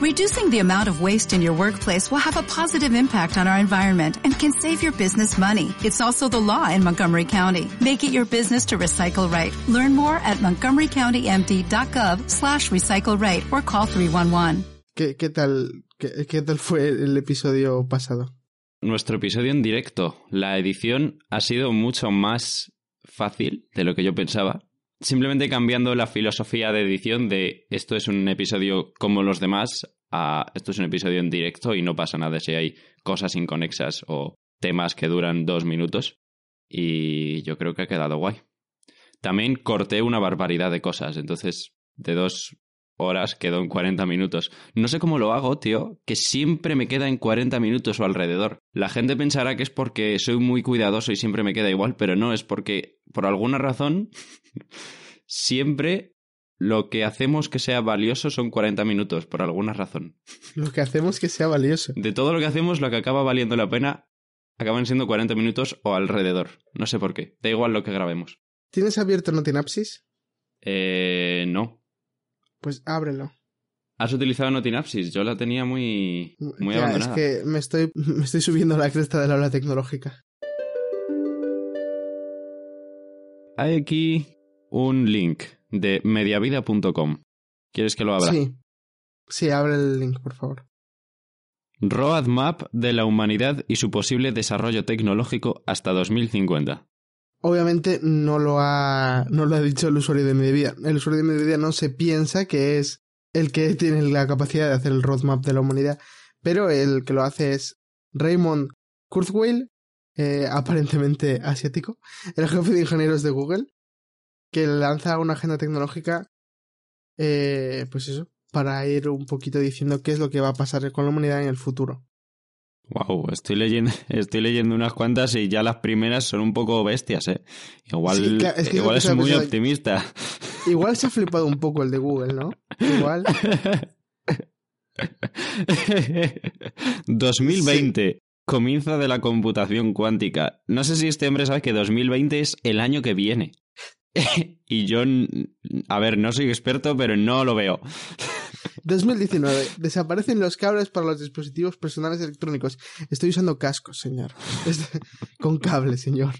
Reducing the amount of waste in your workplace will have a positive impact on our environment and can save your business money. It's also the law in Montgomery County. Make it your business to recycle right. Learn more at montgomerycountymd.gov slash recycle right or call 311. ¿Qué, qué tal, qué, qué tal fue el episodio pasado? Nuestro episodio en directo. La edición ha sido mucho más fácil de lo que yo pensaba. Simplemente cambiando la filosofía de edición de esto es un episodio como los demás a esto es un episodio en directo y no pasa nada si hay cosas inconexas o temas que duran dos minutos. Y yo creo que ha quedado guay. También corté una barbaridad de cosas, entonces de dos horas quedó en 40 minutos. No sé cómo lo hago, tío, que siempre me queda en 40 minutos o alrededor. La gente pensará que es porque soy muy cuidadoso y siempre me queda igual, pero no, es porque por alguna razón siempre lo que hacemos que sea valioso son 40 minutos, por alguna razón. Lo que hacemos que sea valioso. De todo lo que hacemos, lo que acaba valiendo la pena acaban siendo 40 minutos o alrededor. No sé por qué. Da igual lo que grabemos. ¿Tienes abierto Notinapsis? Eh, no. Pues ábrelo. ¿Has utilizado Notinapsis? Yo la tenía muy, muy Ya, abandonada. Es que me estoy, me estoy subiendo a la cresta de la ola tecnológica. Hay aquí un link de mediavida.com. ¿Quieres que lo abra? Sí. Sí, abre el link, por favor. Roadmap de la humanidad y su posible desarrollo tecnológico hasta 2050. Obviamente no lo ha, no lo ha dicho el usuario de Mediavida. El usuario de Mediavida no se piensa que es el que tiene la capacidad de hacer el roadmap de la humanidad, pero el que lo hace es Raymond Kurzweil, eh, aparentemente asiático, el jefe de ingenieros de Google, que lanza una agenda tecnológica, eh, pues eso, para ir un poquito diciendo qué es lo que va a pasar con la humanidad en el futuro. Wow, estoy leyendo, estoy leyendo unas cuantas y ya las primeras son un poco bestias, ¿eh? Igual, Sí, claro, es que igual es muy optimista. Igual se ha flipado un poco el de Google, ¿no? Igual. 2020, comienzo de la computación cuántica. No sé si este hombre sabe que 2020 es el año que viene. y yo, a ver, no soy experto, pero no lo veo. 2019. Desaparecen los cables para los dispositivos personales electrónicos. Estoy usando cascos, señor. Es- Con cable, señor.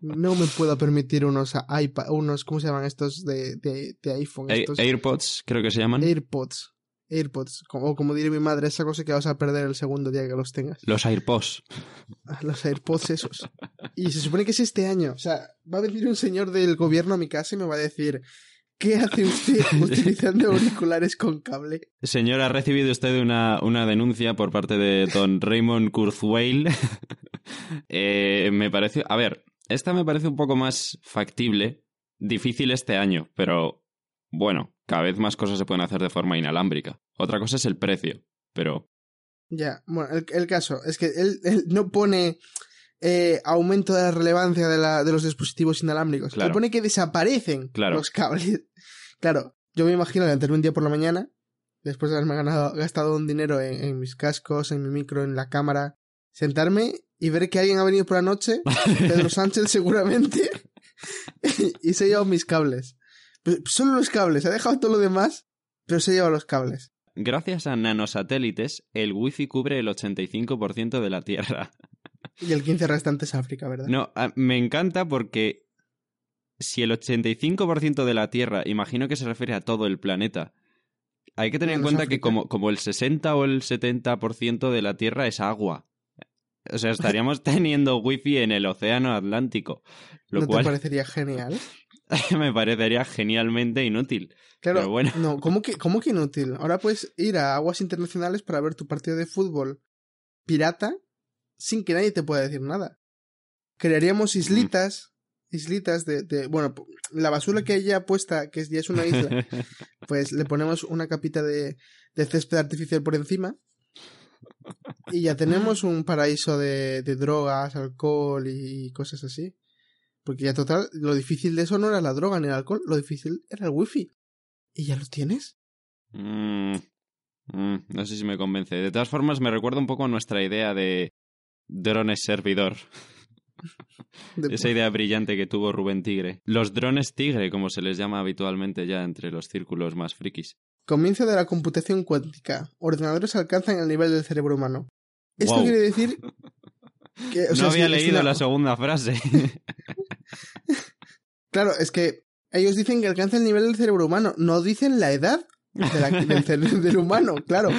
No me puedo permitir unos iPad, unos, ¿cómo se llaman estos de, de, de iPhone? Estos AirPods, creo que se llaman. AirPods. AirPods. O como diría mi madre, esa cosa que vas a perder el segundo día que los tengas. Los AirPods. Los AirPods esos. Y se supone que es este año. O sea, va a venir un señor del gobierno a mi casa y me va a decir, ¿qué hace usted utilizando auriculares con cable? Señor, ha recibido usted una, una denuncia por parte de don Raymond Kurzweil. Eh, me parece. A ver, esta me parece un poco más factible. Difícil este año, pero bueno, cada vez más cosas se pueden hacer de forma inalámbrica. Otra cosa es el precio, pero. Ya, bueno, el, el caso es que él, él no pone eh, aumento de la relevancia de, la, de los dispositivos inalámbricos. Claro. Él pone que desaparecen Claro. los cables. Claro, yo me imagino levantarme un día por la mañana, después de haberme ganado, gastado un dinero en, en mis cascos, en mi micro, en la cámara, sentarme y ver que alguien ha venido por la noche, Pedro Sánchez seguramente, y se ha llevado mis cables. Pues solo los cables, ha dejado todo lo demás, pero se ha llevado los cables. Gracias a nanosatélites, el wifi cubre el 85% de la Tierra. Y el 15 restante es África, ¿verdad? No, me encanta porque si el 85% de la Tierra, imagino que se refiere a todo el planeta, hay que tener en cuenta que como, como el 60 o el 70% de la Tierra es agua. O sea, estaríamos teniendo wifi en el océano Atlántico, lo ¿No cual te parecería genial? me parecería genialmente inútil. Claro, Pero bueno. no, ¿cómo que, ¿cómo que inútil? Ahora puedes ir a aguas internacionales para ver tu partido de fútbol pirata sin que nadie te pueda decir nada. Crearíamos islitas, islitas de, de bueno, la basura que hay ya puesta, que es- ya es una isla, pues le ponemos una capita de, de césped artificial por encima y ya tenemos un paraíso de, de drogas, alcohol y cosas así. Porque ya total, lo difícil de eso no era la droga ni el alcohol, lo difícil era el wifi. ¿Y ya lo tienes? Mm, mm, no sé si me convence. De todas formas, me recuerda un poco a nuestra idea de drones servidor. De- Esa idea brillante que tuvo Rubén Tigre. Los drones tigre, como se les llama habitualmente ya entre los círculos más frikis. Comienzo de la computación cuántica. Ordenadores alcanzan el nivel del cerebro humano. Esto quiere decir que... no había leído la segunda frase. Claro, es que ellos dicen que alcanza el nivel del cerebro humano, no dicen la edad del, humano, claro.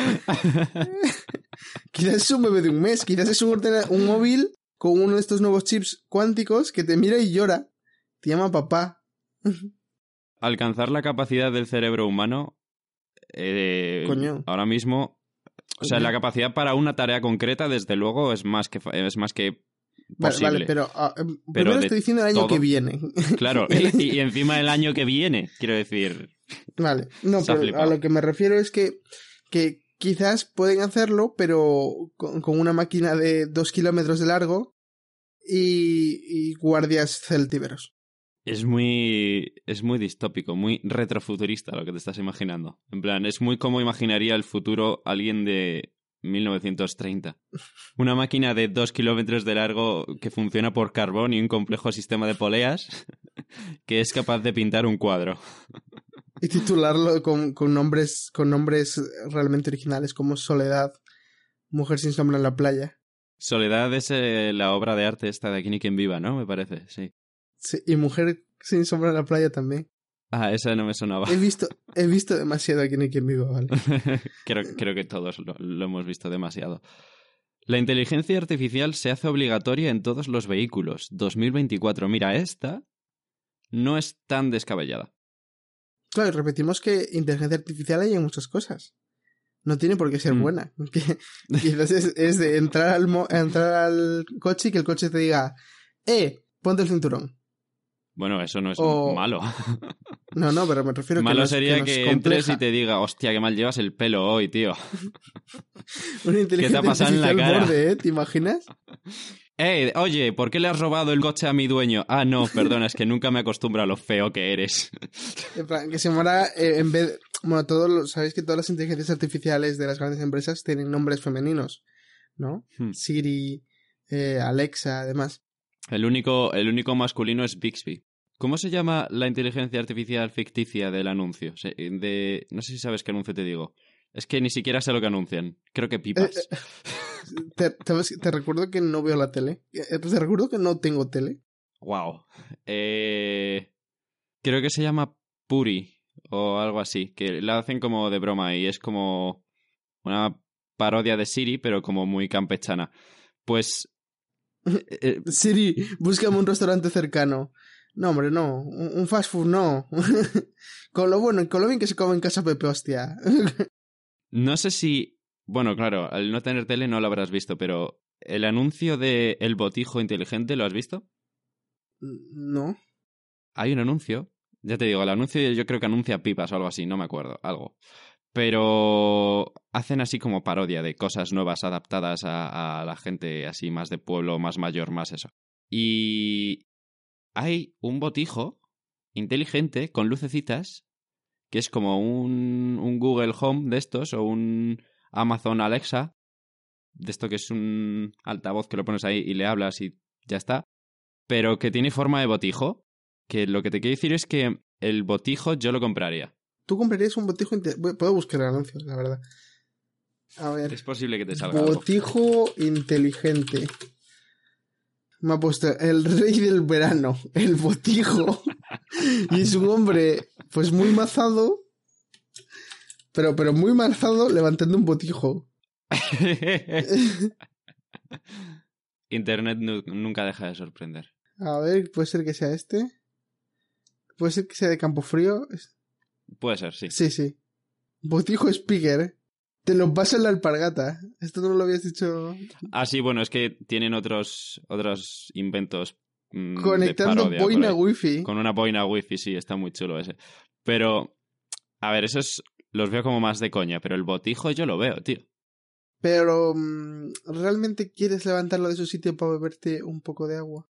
quizás es un bebé de un mes, quizás es un, un móvil con uno de estos nuevos chips cuánticos que te mira y llora. Te llama papá. Alcanzar la capacidad del cerebro humano eh, ahora mismo, o sea, la capacidad para una tarea concreta, desde luego, es más que es más que Vale, pero, ah, em, primero estoy diciendo el año que viene. Claro, y, encima del año que viene, quiero decir. Vale, no, pero a lo que me refiero es que, que quizás pueden hacerlo, pero con, una máquina de dos kilómetros de largo y, y guardias celtíberos. Es muy. Es muy distópico, muy retrofuturista lo que te estás imaginando. En plan, es muy como imaginaría el futuro alguien de 1930. Una máquina de dos kilómetros de largo que funciona por carbón y un complejo sistema de poleas que es capaz de pintar un cuadro. Y titularlo con, con nombres, con nombres realmente originales como Soledad, Mujer sin sombra en la playa. Soledad es eh, la obra de arte esta de Aquí ni quien viva, ¿no? Me parece, sí. Sí, y Mujer sin sombra en la playa también. Ah, esa no me sonaba. He visto, he visto demasiado aquí en quien vivo, ¿vale? creo, creo que todos lo, hemos visto demasiado. La inteligencia artificial se hace obligatoria en todos los vehículos. 2024. Mira, esta no es tan descabellada. Claro, repetimos que inteligencia artificial hay en muchas cosas. No tiene por qué ser mm. buena. quizás es, de entrar al, entrar al coche y que el coche te diga, eh, ponte el cinturón. Bueno, eso no es malo. No, no, pero me refiero a que. Malo sería que, entres y te diga, hostia, qué mal llevas el pelo hoy, tío. ¿Qué te ha pasado en la cara? Borde, ¿eh? ¿Te imaginas? Eh, oye, ¿por qué le has robado el coche a mi dueño? Ah, no, perdona, es que nunca me acostumbro a lo feo que eres. En plan, que se muera eh, en vez. Bueno, todos sabéis que todas las inteligencias artificiales de las grandes empresas tienen nombres femeninos, ¿no? Hmm. Siri, eh, Alexa, además. El único, el único masculino es Bixby. ¿Cómo se llama la inteligencia artificial ficticia del anuncio? De... No sé si sabes qué anuncio te digo. Es que ni siquiera sé lo que anuncian. Creo que pipas. Eh, eh, te, recuerdo que no veo la tele. Eh, te recuerdo que no tengo tele. Wow. Creo que se llama Puri o algo así. Que la hacen como de broma y es como una parodia de Siri, pero como muy campechana. Pues eh, Siri, búscame un restaurante cercano. No, hombre, no. Un fast food, no. con lo bueno, con lo bien que se come en casa Pepe, hostia. no sé si... Bueno, claro, al no tener tele no lo habrás visto, pero ¿el anuncio de El Botijo Inteligente lo has visto? No. Hay un anuncio. Ya te digo, el anuncio yo creo que anuncia pipas o algo así, no me acuerdo, algo pero hacen así como parodia de cosas nuevas adaptadas a, la gente así más de pueblo, más mayor, más eso. Y hay un botijo inteligente con lucecitas que es como un, un Google Home de estos o un Amazon Alexa de esto que es un altavoz que lo pones ahí y le hablas y ya está, pero que tiene forma de botijo, que lo que te quiero decir es que el botijo yo lo compraría tú comprarías un botijo. Puedo buscar el anuncio, la verdad. A ver. Es posible que te salga. Botijo inteligente. Me ha puesto el rey del verano, el botijo. y es un hombre, pues muy mazado. Pero, pero muy mazado levantando un botijo. Internet nunca deja de sorprender. A ver, puede ser que sea este. Puede ser que sea de Campo Frío. Puede ser, sí. Sí, sí. Botijo Speaker. ¿eh? Te lo pasa en la alpargata. Esto no lo habías dicho. Ah, sí, bueno, es que tienen otros, otros inventos. Mm, Conectando boina wifi. Con una boina wifi, sí, está muy chulo ese. Pero, a ver, esos los veo como más de coña, pero el botijo yo lo veo, tío. Pero, mm, ¿realmente quieres levantarlo de su sitio para beberte un poco de agua?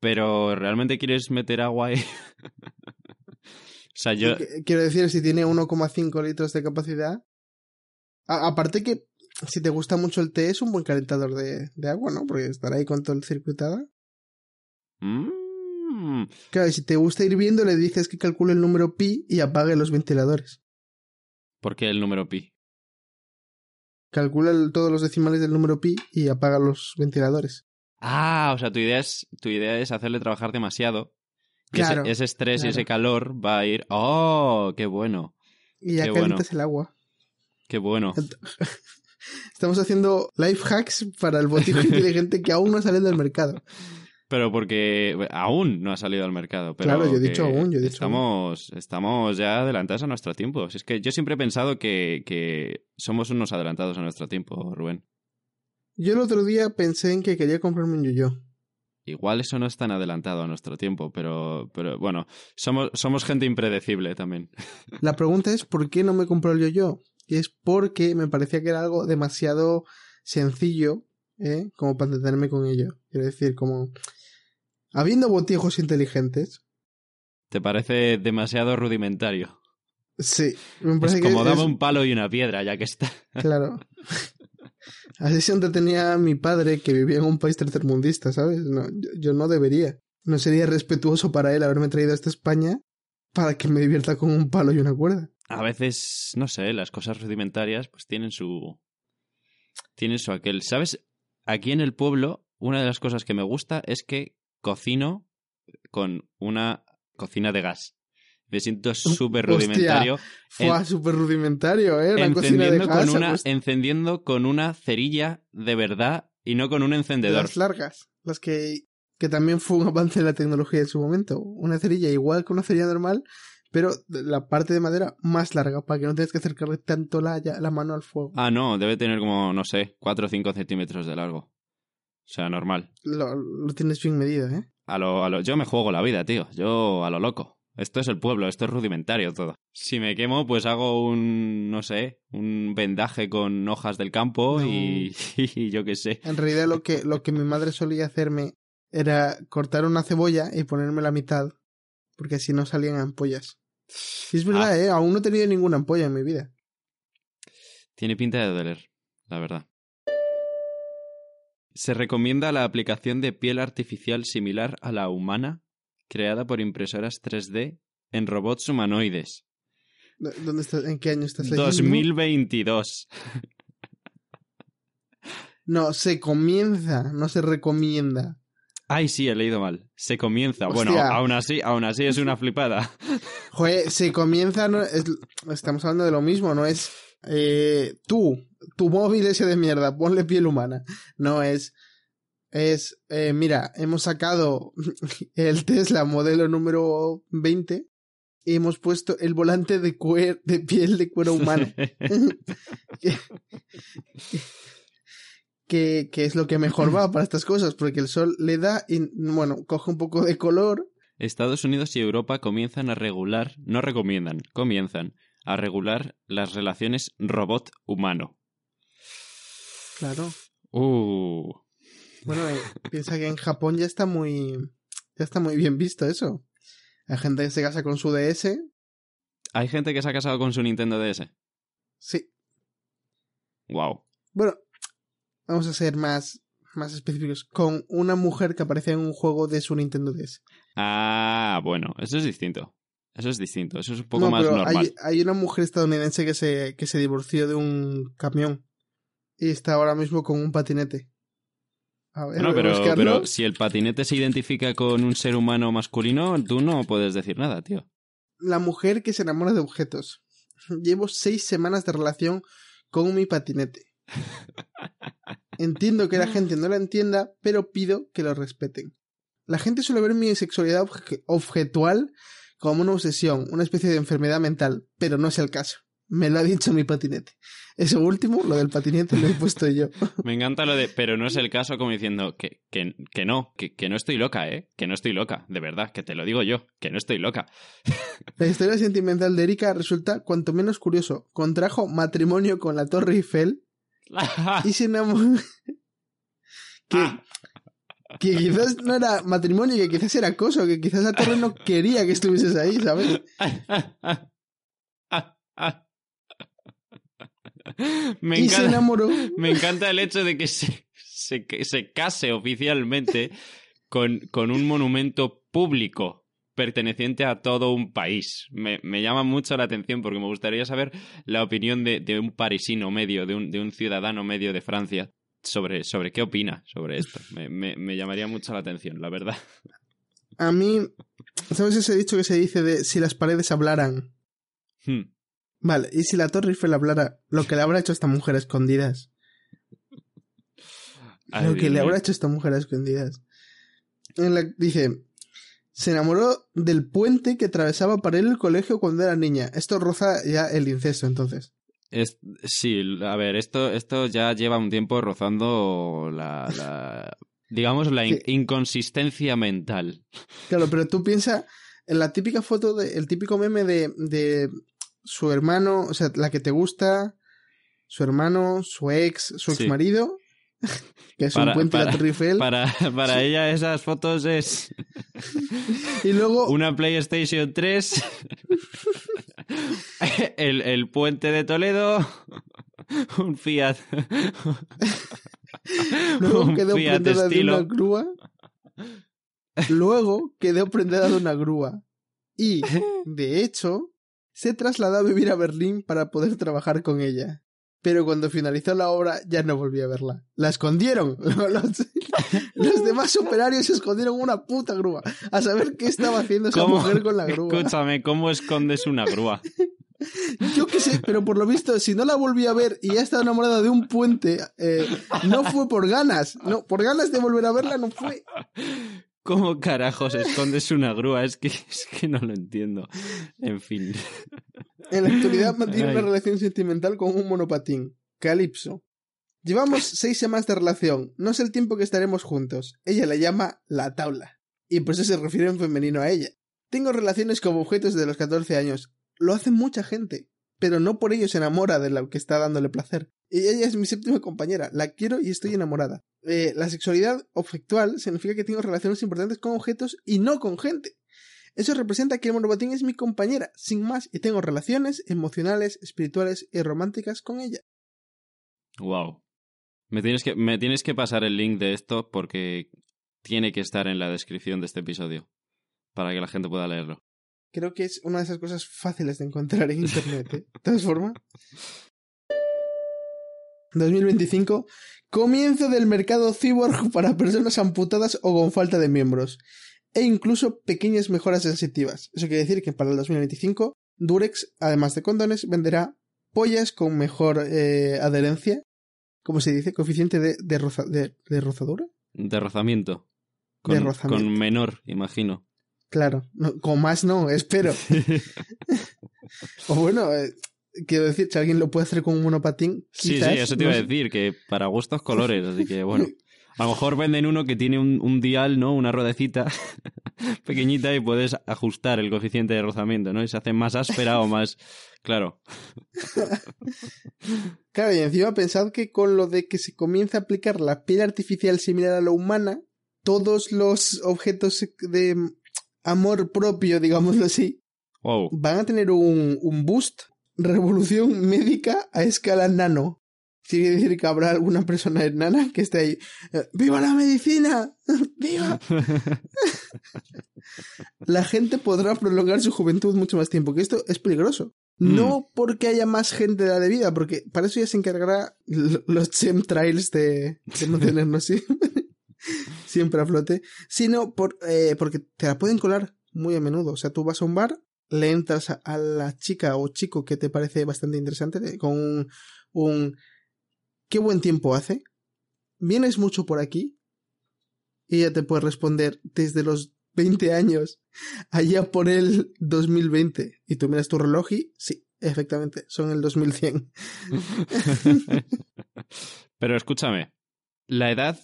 Pero, ¿realmente quieres meter agua ahí? yo... Quiero decir, si tiene 1,5 litros de capacidad. aparte que si te gusta mucho el té es un buen calentador de, agua, ¿no? Porque estará ahí con todo el circuitado. Mm. Claro, y si te gusta ir viendo, le dices que calcule el número pi y apague los ventiladores. ¿Por qué el número pi? Calcula el- todos los decimales del número pi y apaga los ventiladores. Ah, o sea, tu idea es, tu idea es hacerle trabajar demasiado. Y ese- Claro, ese, estrés y ese calor va a ir. ¡Oh! ¡Qué bueno! Y ya Qué calientas el agua. ¡Qué bueno! Estamos haciendo life hacks para el botijo inteligente que aún no sale del mercado. Pero porque aún no ha salido al mercado. Pero Claro, yo he dicho aún, yo he dicho estamos, estamos ya adelantados a nuestro tiempo. Si es que yo siempre he pensado que, que somos unos adelantados a nuestro tiempo, Rubén. Yo el otro día pensé en que quería comprarme un yo-yo. Igual eso no es tan adelantado a nuestro tiempo, pero, pero bueno, somos, somos gente impredecible también. La pregunta es ¿por qué no me compró el yo-yo? Y es porque me parecía que era algo demasiado sencillo ¿eh? como para entretenerme con ello. Quiero decir, como habiendo botijos inteligentes, ¿Te parece demasiado rudimentario? sí, me Es parece que como dame es- un palo y una piedra, ya que está. Claro. Así se entretenía mi padre que vivía en un país tercermundista, ¿sabes? No, yo, yo no debería. No sería respetuoso para él haberme traído hasta España para que me divierta con un palo y una cuerda. A veces, no sé, las cosas rudimentarias pues tienen su... Tienen su aquel. ¿Sabes? Aquí en el pueblo, una de las cosas que me gusta es que cocino con una cocina de gas. Me siento súper rudimentario. Fue En- súper rudimentario, ¿eh? Cocina de gas. con una, pues, encendiendo con una cerilla de verdad y no con un encendedor. las largas. Las que, que también fue un avance en la tecnología en su momento. Una cerilla igual que una cerilla normal, pero la parte de madera más larga para que no tengas que acercarle tanto la, la mano al fuego. Ah, no, debe tener como, no sé, 4 o 5 centímetros de largo. O sea, normal. Lo, lo tienes bien medido, ¿eh? A lo, a lo, yo me juego la vida, tío. Yo a lo loco. Esto es el pueblo, esto es rudimentario todo. Si me quemo, pues hago un, no sé, un vendaje con hojas del campo No. y, y yo qué sé. En realidad lo que, lo que mi madre solía hacerme era cortar una cebolla y ponerme la mitad, porque así no salían ampollas. Y es verdad, Ah. ¿eh? Aún no he tenido ninguna ampolla en mi vida. Tiene pinta de doler, la verdad. Se recomienda la aplicación de piel artificial similar a la humana, creada por impresoras 3D en robots humanoides. ¿Dó- ¿Dónde estás? ¿En qué año estás leyendo? 2022. No, se comienza, no se recomienda. Ay, sí, he leído mal. Se comienza. Bueno, aún así, aún así es una flipada. Joder, se comienza, no, es- estamos hablando de lo mismo, no es eh, tú, tu móvil ese de mierda, ponle piel humana. No es, es, eh, mira, hemos sacado el Tesla modelo número 20 y hemos puesto el volante de, cuer- de piel de cuero humano. que, que, que es lo que mejor va para estas cosas, porque el sol le da y, bueno, coge un poco de color. Estados Unidos y Europa comienzan a regular, no recomiendan, comienzan a regular las relaciones robot-humano. Claro. Uh, Bueno, eh, piensa que en Japón ya está muy. Ya está muy bien visto eso. Hay gente que se casa con su DS. ¿Hay gente que se ha casado con su Nintendo DS? Sí. Wow. Bueno, vamos a ser más, más específicos. Con una mujer que aparece en un juego de su Nintendo DS. Ah, bueno, eso es distinto. Eso es distinto, eso es un poco no, más pero normal. hay, hay una mujer estadounidense que se, que se divorció de un camión. Y está ahora mismo con un patinete. A ver, a pero, si el patinete se identifica con un ser humano masculino, tú no puedes decir nada, tío. La mujer que se enamora de objetos. Llevo seis semanas de relación con mi patinete. Entiendo que la gente no la entienda, pero pido que lo respeten. La gente suele ver mi sexualidad obje- objetual como una obsesión, una especie de enfermedad mental, pero no es el caso. Me lo ha dicho mi patinete. Eso último, lo del patinete, lo he puesto yo. Me encanta lo de, pero no es el caso como diciendo que, que, que no, que, que no estoy loca, ¿eh? Que no estoy loca, de verdad, que te lo digo yo, que no estoy loca. La historia sentimental de Erika resulta cuanto menos curioso. Contrajo matrimonio con la Torre Eiffel y se enamoró. que, que quizás no era matrimonio, que quizás era acoso, que quizás la torre no quería que estuvieses ahí, ¿sabes? Me y se encanta, enamoró. me encanta el hecho de que se, se, se case oficialmente con, con un monumento público. perteneciente a todo un país. Me, llama mucho la atención porque me gustaría saber la opinión de, un parisino medio, de un, de un, ciudadano medio de Francia, sobre, sobre qué opina sobre esto. Me, llamaría mucho la atención, la verdad. A mí, ¿sabes ese dicho que se dice de si las paredes hablaran? Hmm. Vale, y si la Torre Eiffel hablara, lo que le habrá hecho a esta mujer a escondidas. lo que le habrá hecho a esta mujer a escondidas. dice, se enamoró del puente que atravesaba para ir al colegio cuando era niña. Esto roza ya el incesto, entonces. Es, sí, a ver, esto, esto ya lleva un tiempo rozando la, digamos, la inconsistencia mental. Claro, pero tú piensas en la típica foto, de, el típico meme de, de su hermano, o sea, la que te gusta, su hermano, su ex, su ex marido, que es un puente para, de Torre Eiffel. Para, para ella esas fotos es... y luego... Una PlayStation 3, el, el puente de Toledo, un Fiat... luego quedó prendida de una grúa. Luego quedó prendida de una grúa. Y, de hecho, se trasladó a vivir a Berlín para poder trabajar con ella pero cuando finalizó la obra ya no volví a verla. La escondieron. Los, demás operarios escondieron una puta grúa. A saber qué estaba haciendo esa mujer con la grúa. Escúchame, ¿cómo escondes una grúa? Yo qué sé, pero por lo visto, si no la volví a ver y ya estaba enamorada de un puente, eh, no fue por ganas. No, por ganas de volver a verla no fue. ¿Cómo carajos escondes una grúa? Es que, es que no lo entiendo. En fin. En la actualidad mantiene una relación sentimental con un monopatín, Calypso. Llevamos seis semanas de relación. No sé el tiempo que estaremos juntos. Ella la llama la tabla. Y por eso se refiere en femenino a ella. Tengo relaciones como objetos desde los 14 años. Lo hace mucha gente. Pero no por ello se enamora de la que está dándole placer. Y ella es mi séptima compañera. La quiero y estoy enamorada. Eh, la sexualidad objetual significa que tengo relaciones importantes con objetos y no con gente. Eso representa que el monopatín es mi compañera, sin más, y tengo relaciones emocionales, espirituales y románticas con ella. Wow. Me tienes que, me tienes que pasar el link de esto porque tiene que estar en la descripción de este episodio para que la gente pueda leerlo. Creo que es una de esas cosas fáciles de encontrar en internet. ¿eh? ¿De todas formas? 2025 Comienzo del mercado cyborg para personas amputadas o con falta de miembros. E incluso pequeñas mejoras sensitivas. Eso quiere decir que para el 2025 Durex, además de condones, venderá pollas con mejor eh, adherencia. ¿Cómo se dice? Coeficiente de, de, rozadura. De rozamiento. Con, de rozamiento. Con menor, imagino. Claro. con más no, espero. o bueno, eh, quiero decir, si alguien lo puede hacer con un monopatín. Sí, sí, eso te iba a decir, que para gustos colores, así que bueno. A lo mejor venden uno que tiene un, dial, ¿no? Una ruedecita pequeñita y puedes ajustar el coeficiente de rozamiento, ¿no? Y se hace más áspera o más. Claro. claro, y encima pensad que con lo de que se comienza a aplicar la piel artificial similar a la humana, todos los objetos de amor propio, digámoslo así, van a tener un, un boost revolución médica a escala nano. Quiere decir que habrá alguna persona enana que esté ahí. Eh, ¡Viva la medicina! ¡Viva! la gente podrá prolongar su juventud mucho más tiempo, que esto es peligroso. Mm. No porque haya más gente de la debida, porque para eso ya se encargará los chemtrails de, de no tenernos siempre a flote, sino por, eh, porque te la pueden colar muy a menudo. O sea, tú vas a un bar, le entras a la chica o chico que te parece bastante interesante con un, ¿qué buen tiempo hace? ¿Vienes mucho por aquí? Y ella te puede responder desde los 20 años allá por el 2020 y tú miras tu reloj y sí, efectivamente, son el 2100. Pero escúchame, ¿la edad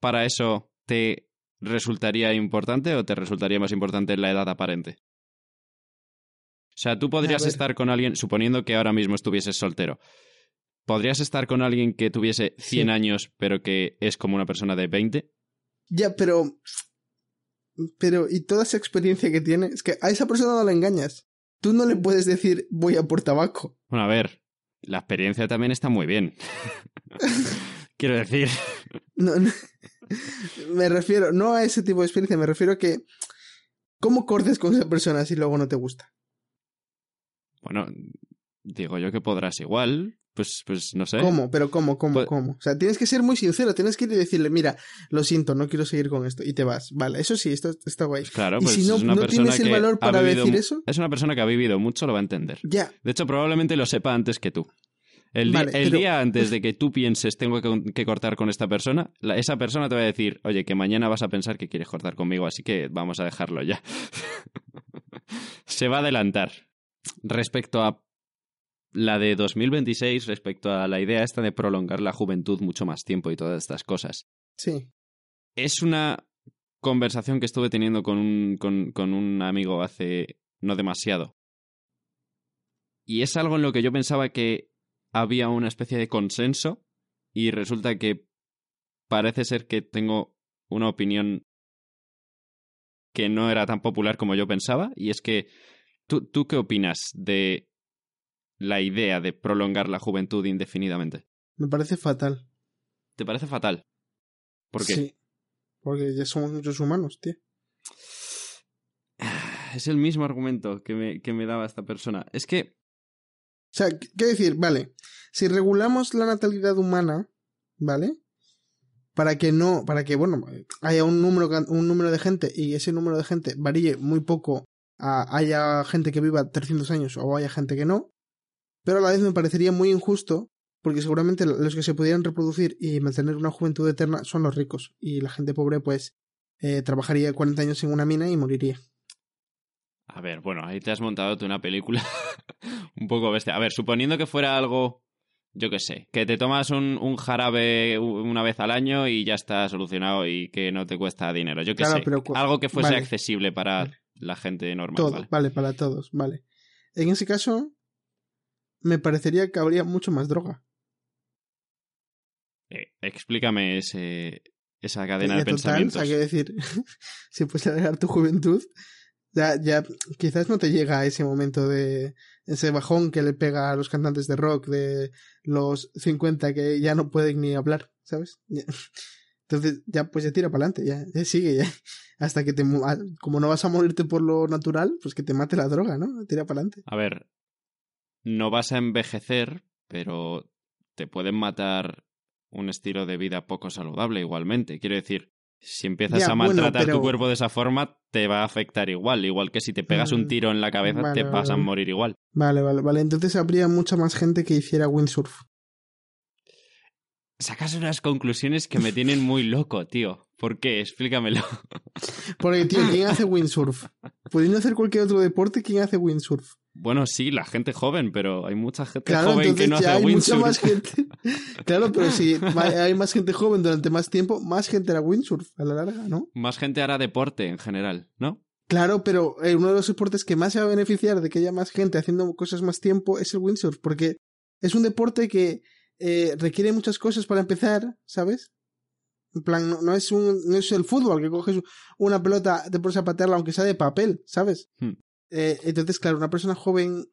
para eso te resultaría importante o te resultaría más importante la edad aparente? O sea, tú podrías estar con alguien, suponiendo que ahora mismo estuvieses soltero, ¿podrías estar con alguien que tuviese 100 años pero que es como una persona de 20? Ya, pero... Pero, ¿y toda esa experiencia que tiene? Es que a esa persona no la engañas. Tú no le puedes decir, voy a por tabaco. Bueno, a ver, la experiencia también está muy bien. Quiero decir... no, me refiero, no a ese tipo de experiencia, me refiero a que ¿Cómo cortes con esa persona si luego no te gusta? Bueno, digo yo que podrás igual. Pues, pues no sé. ¿Cómo? Pero ¿cómo? ¿Cómo? Pues- ¿Cómo? O sea, tienes que ser muy sincero, tienes que ir y decirle, mira, lo siento, no quiero seguir con esto. Y te vas. Vale, eso sí, esto está guay. Claro, y pues si no, es una no persona tienes el valor para vivido decir eso, Es una persona que ha vivido mucho, lo va a entender. ya. De hecho, probablemente lo sepa antes que tú. El, pero- día antes de que tú pienses tengo que, que cortar con esta persona, la- esa persona te va a decir, oye, que mañana vas a pensar que quieres cortar conmigo, así que vamos a dejarlo ya. Se va a adelantar. Respecto a la de 2026, respecto a la idea esta de prolongar la juventud mucho más tiempo y todas estas cosas, Sí. es una conversación que estuve teniendo con un, con, con un amigo hace no demasiado. Y es algo en lo que yo pensaba que había una especie de consenso y resulta que parece ser que tengo una opinión que no era tan popular como yo pensaba. Y es que, ¿tú, tú qué opinas de la idea de prolongar la juventud indefinidamente? Me parece fatal. ¿Te parece fatal? ¿Por qué? Sí. Porque ya somos muchos humanos, tío. Es el mismo argumento que me, que me daba esta persona. Es que, O sea, ¿qué decir? Vale, si regulamos la natalidad humana, ¿vale? Para que no, para que, bueno, haya un número, un número de gente y ese número de gente varíe muy poco, a- haya gente que viva 300 años o haya gente que no, pero a la vez me parecería muy injusto porque seguramente los que se pudieran reproducir y mantener una juventud eterna son los ricos y la gente pobre pues eh, trabajaría 40 años en una mina y moriría. a ver, bueno, ahí te has montado tú una película un poco bestia. A ver, suponiendo que fuera algo, yo qué sé, que te tomas un, un jarabe una vez al año y ya está solucionado y que no te cuesta dinero, yo qué Claro, sé. pero algo que fuese vale. accesible para Vale. La gente normal, Todo, ¿vale? vale, para todos, vale. En ese caso, me parecería que habría mucho más droga. Eh, explícame ese, esa cadena Ya de total, o pensamientos. sea, quiero decir, si puedes alargar tu juventud, ya, ya quizás no te llega a ese momento de ese bajón que le pega a los cantantes de rock de los 50 que ya no pueden ni hablar, ¿sabes? Entonces, ya pues ya tira para adelante, ya, ya sigue, ya. Hasta que te, ah, como no vas a morirte por lo natural, pues que te mate la droga, ¿no? Tira para adelante. A ver, no vas a envejecer, pero te pueden matar un estilo de vida poco saludable igualmente. Quiero decir, si empiezas Ya, a bueno, maltratar tu cuerpo de esa forma, te va a afectar igual. Igual que si te pegas un Mm, tiro en la cabeza, vale, te vale, vas a morir igual. Vale, vale, vale. Entonces habría mucha más gente que hiciera windsurf. Sacas unas conclusiones que me tienen muy loco, tío. ¿Por qué? Explícamelo. Porque, tío, ¿quién hace windsurf? Pudiendo hacer cualquier otro deporte, ¿quién hace windsurf? Bueno, sí, la gente joven, pero hay mucha gente Claro, joven que no hace hay mucha windsurf. más gente. Claro, pero si hay más gente joven durante más tiempo, más gente hará windsurf a la larga, ¿no? Más gente hará deporte en general, ¿no? Claro, pero eh, uno de los deportes que más se va a beneficiar de que haya más gente haciendo cosas más tiempo es el windsurf, porque es un deporte que eh, requiere muchas cosas para empezar, ¿sabes? En plan, no, no es un, no es el fútbol, que coges una pelota, te pones a patearla aunque sea de papel, ¿sabes? Hmm. Eh, entonces, claro, una persona joven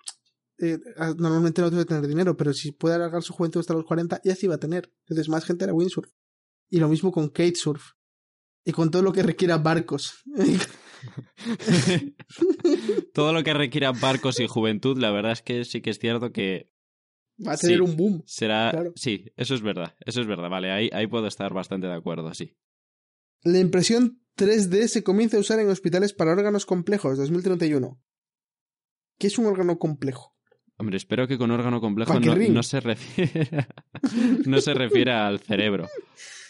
eh, ah, normalmente no debe tener dinero, pero si puede alargar su juventud hasta los 40, ya sí va a tener. Entonces, más gente hará windsurf. Y lo mismo con kitesurf. Y con todo lo que requiera barcos. Todo lo que requiera barcos y juventud, la verdad es que sí que es cierto que Va a tener Sí. un boom. será... Claro. Sí, eso es verdad, eso es verdad, vale, ahí, ahí puedo estar bastante de acuerdo, sí. La impresión 3D se comienza a usar en hospitales para órganos complejos 2031. ¿Qué es un órgano complejo? Hombre, espero que con órgano complejo no, se refiere no se refiere al cerebro,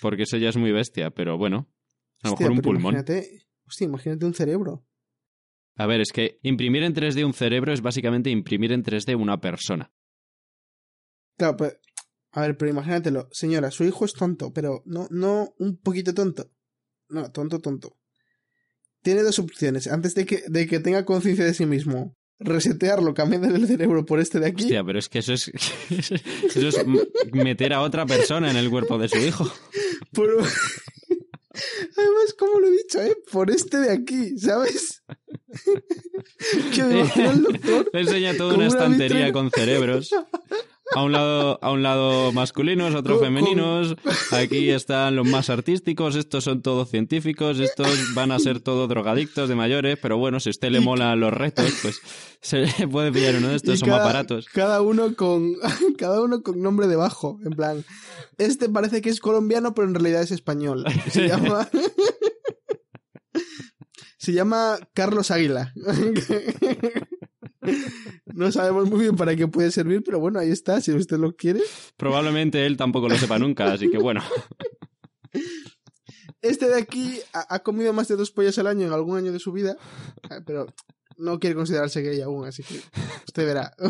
porque eso ya es muy bestia, pero bueno, a lo mejor un pulmón. Imagínate, hostia, imagínate un cerebro. A ver, es que imprimir en 3D un cerebro es básicamente imprimir en 3D una persona. Claro, pues, a ver, pero imagínatelo. Señora, su hijo es tonto, pero no, no un poquito tonto. No, tonto, tonto. Tiene dos opciones. Antes de que, de que tenga conciencia de sí mismo, resetearlo, cambiándole el cerebro por este de aquí. Hostia, pero es que eso es eso es meter a otra persona en el cuerpo de su hijo. Por- Además, como lo he dicho, ¿eh? Por este de aquí, ¿sabes? que me imagino al doctor Le enseña toda una una estantería vitrina. con cerebros. A un lado, a un lado masculinos, otros Con- femeninos. Aquí están los más artísticos, estos son todos científicos, estos van a ser todos drogadictos de mayores, pero bueno, si a usted le mola los retos, pues se puede pillar uno de estos, son cada, aparatos. Cada uno con cada uno con nombre debajo, en plan, este parece que es colombiano, pero en realidad es español. Se llama Se llama Carlos Águila. No sabemos muy bien para qué puede servir, pero bueno, ahí está, si usted lo quiere. Probablemente él tampoco lo sepa nunca, así que bueno. Este de aquí ha, comido más de dos pollas al año en algún año de su vida, eh, pero no quiere considerarse gay aún, así que usted verá.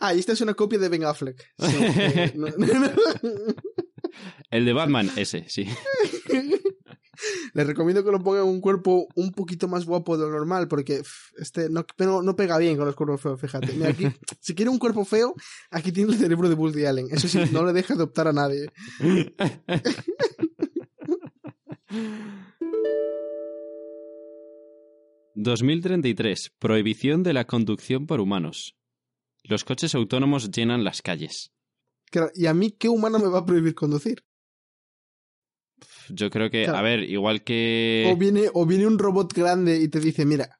Ah, y esta es una copia de Ben Affleck. Sí, eh, no- no- no. El de Batman, ese, sí. Le recomiendo que lo ponga en un cuerpo un poquito más guapo de lo normal, porque este no, pero no pega bien con los cuerpos feos, fíjate. Mira, aquí, si quiere un cuerpo feo, aquí tiene el cerebro de Woody Allen. Eso sí, no le deja adoptar a nadie. ...2033. Prohibición de la conducción por humanos. Los coches autónomos llenan las calles. ¿Y a mí qué humano me va a prohibir conducir? Yo creo que, Claro. a ver, igual que... O viene, o viene un robot grande y te dice, mira,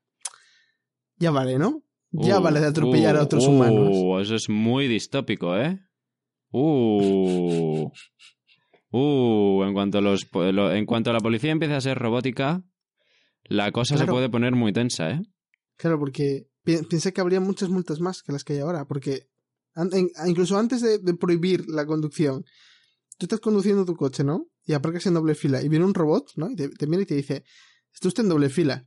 ya vale, ¿no? Ya Uh, vale de atropellar a uh, otros uh, humanos. Eso es muy distópico, ¿eh? Uh. Uh, en cuanto, a los, lo- en cuanto a la policía empiece a ser robótica, la cosa se puede poner muy tensa, ¿eh? Claro, porque pi- piensa que habría muchas multas más que las que hay ahora, porque an- en- incluso antes de, de prohibir la conducción, tú estás conduciendo tu coche, ¿no? Y aparcas en doble fila y viene un robot, ¿no? Y te, te mira y te dice, está usted en doble fila.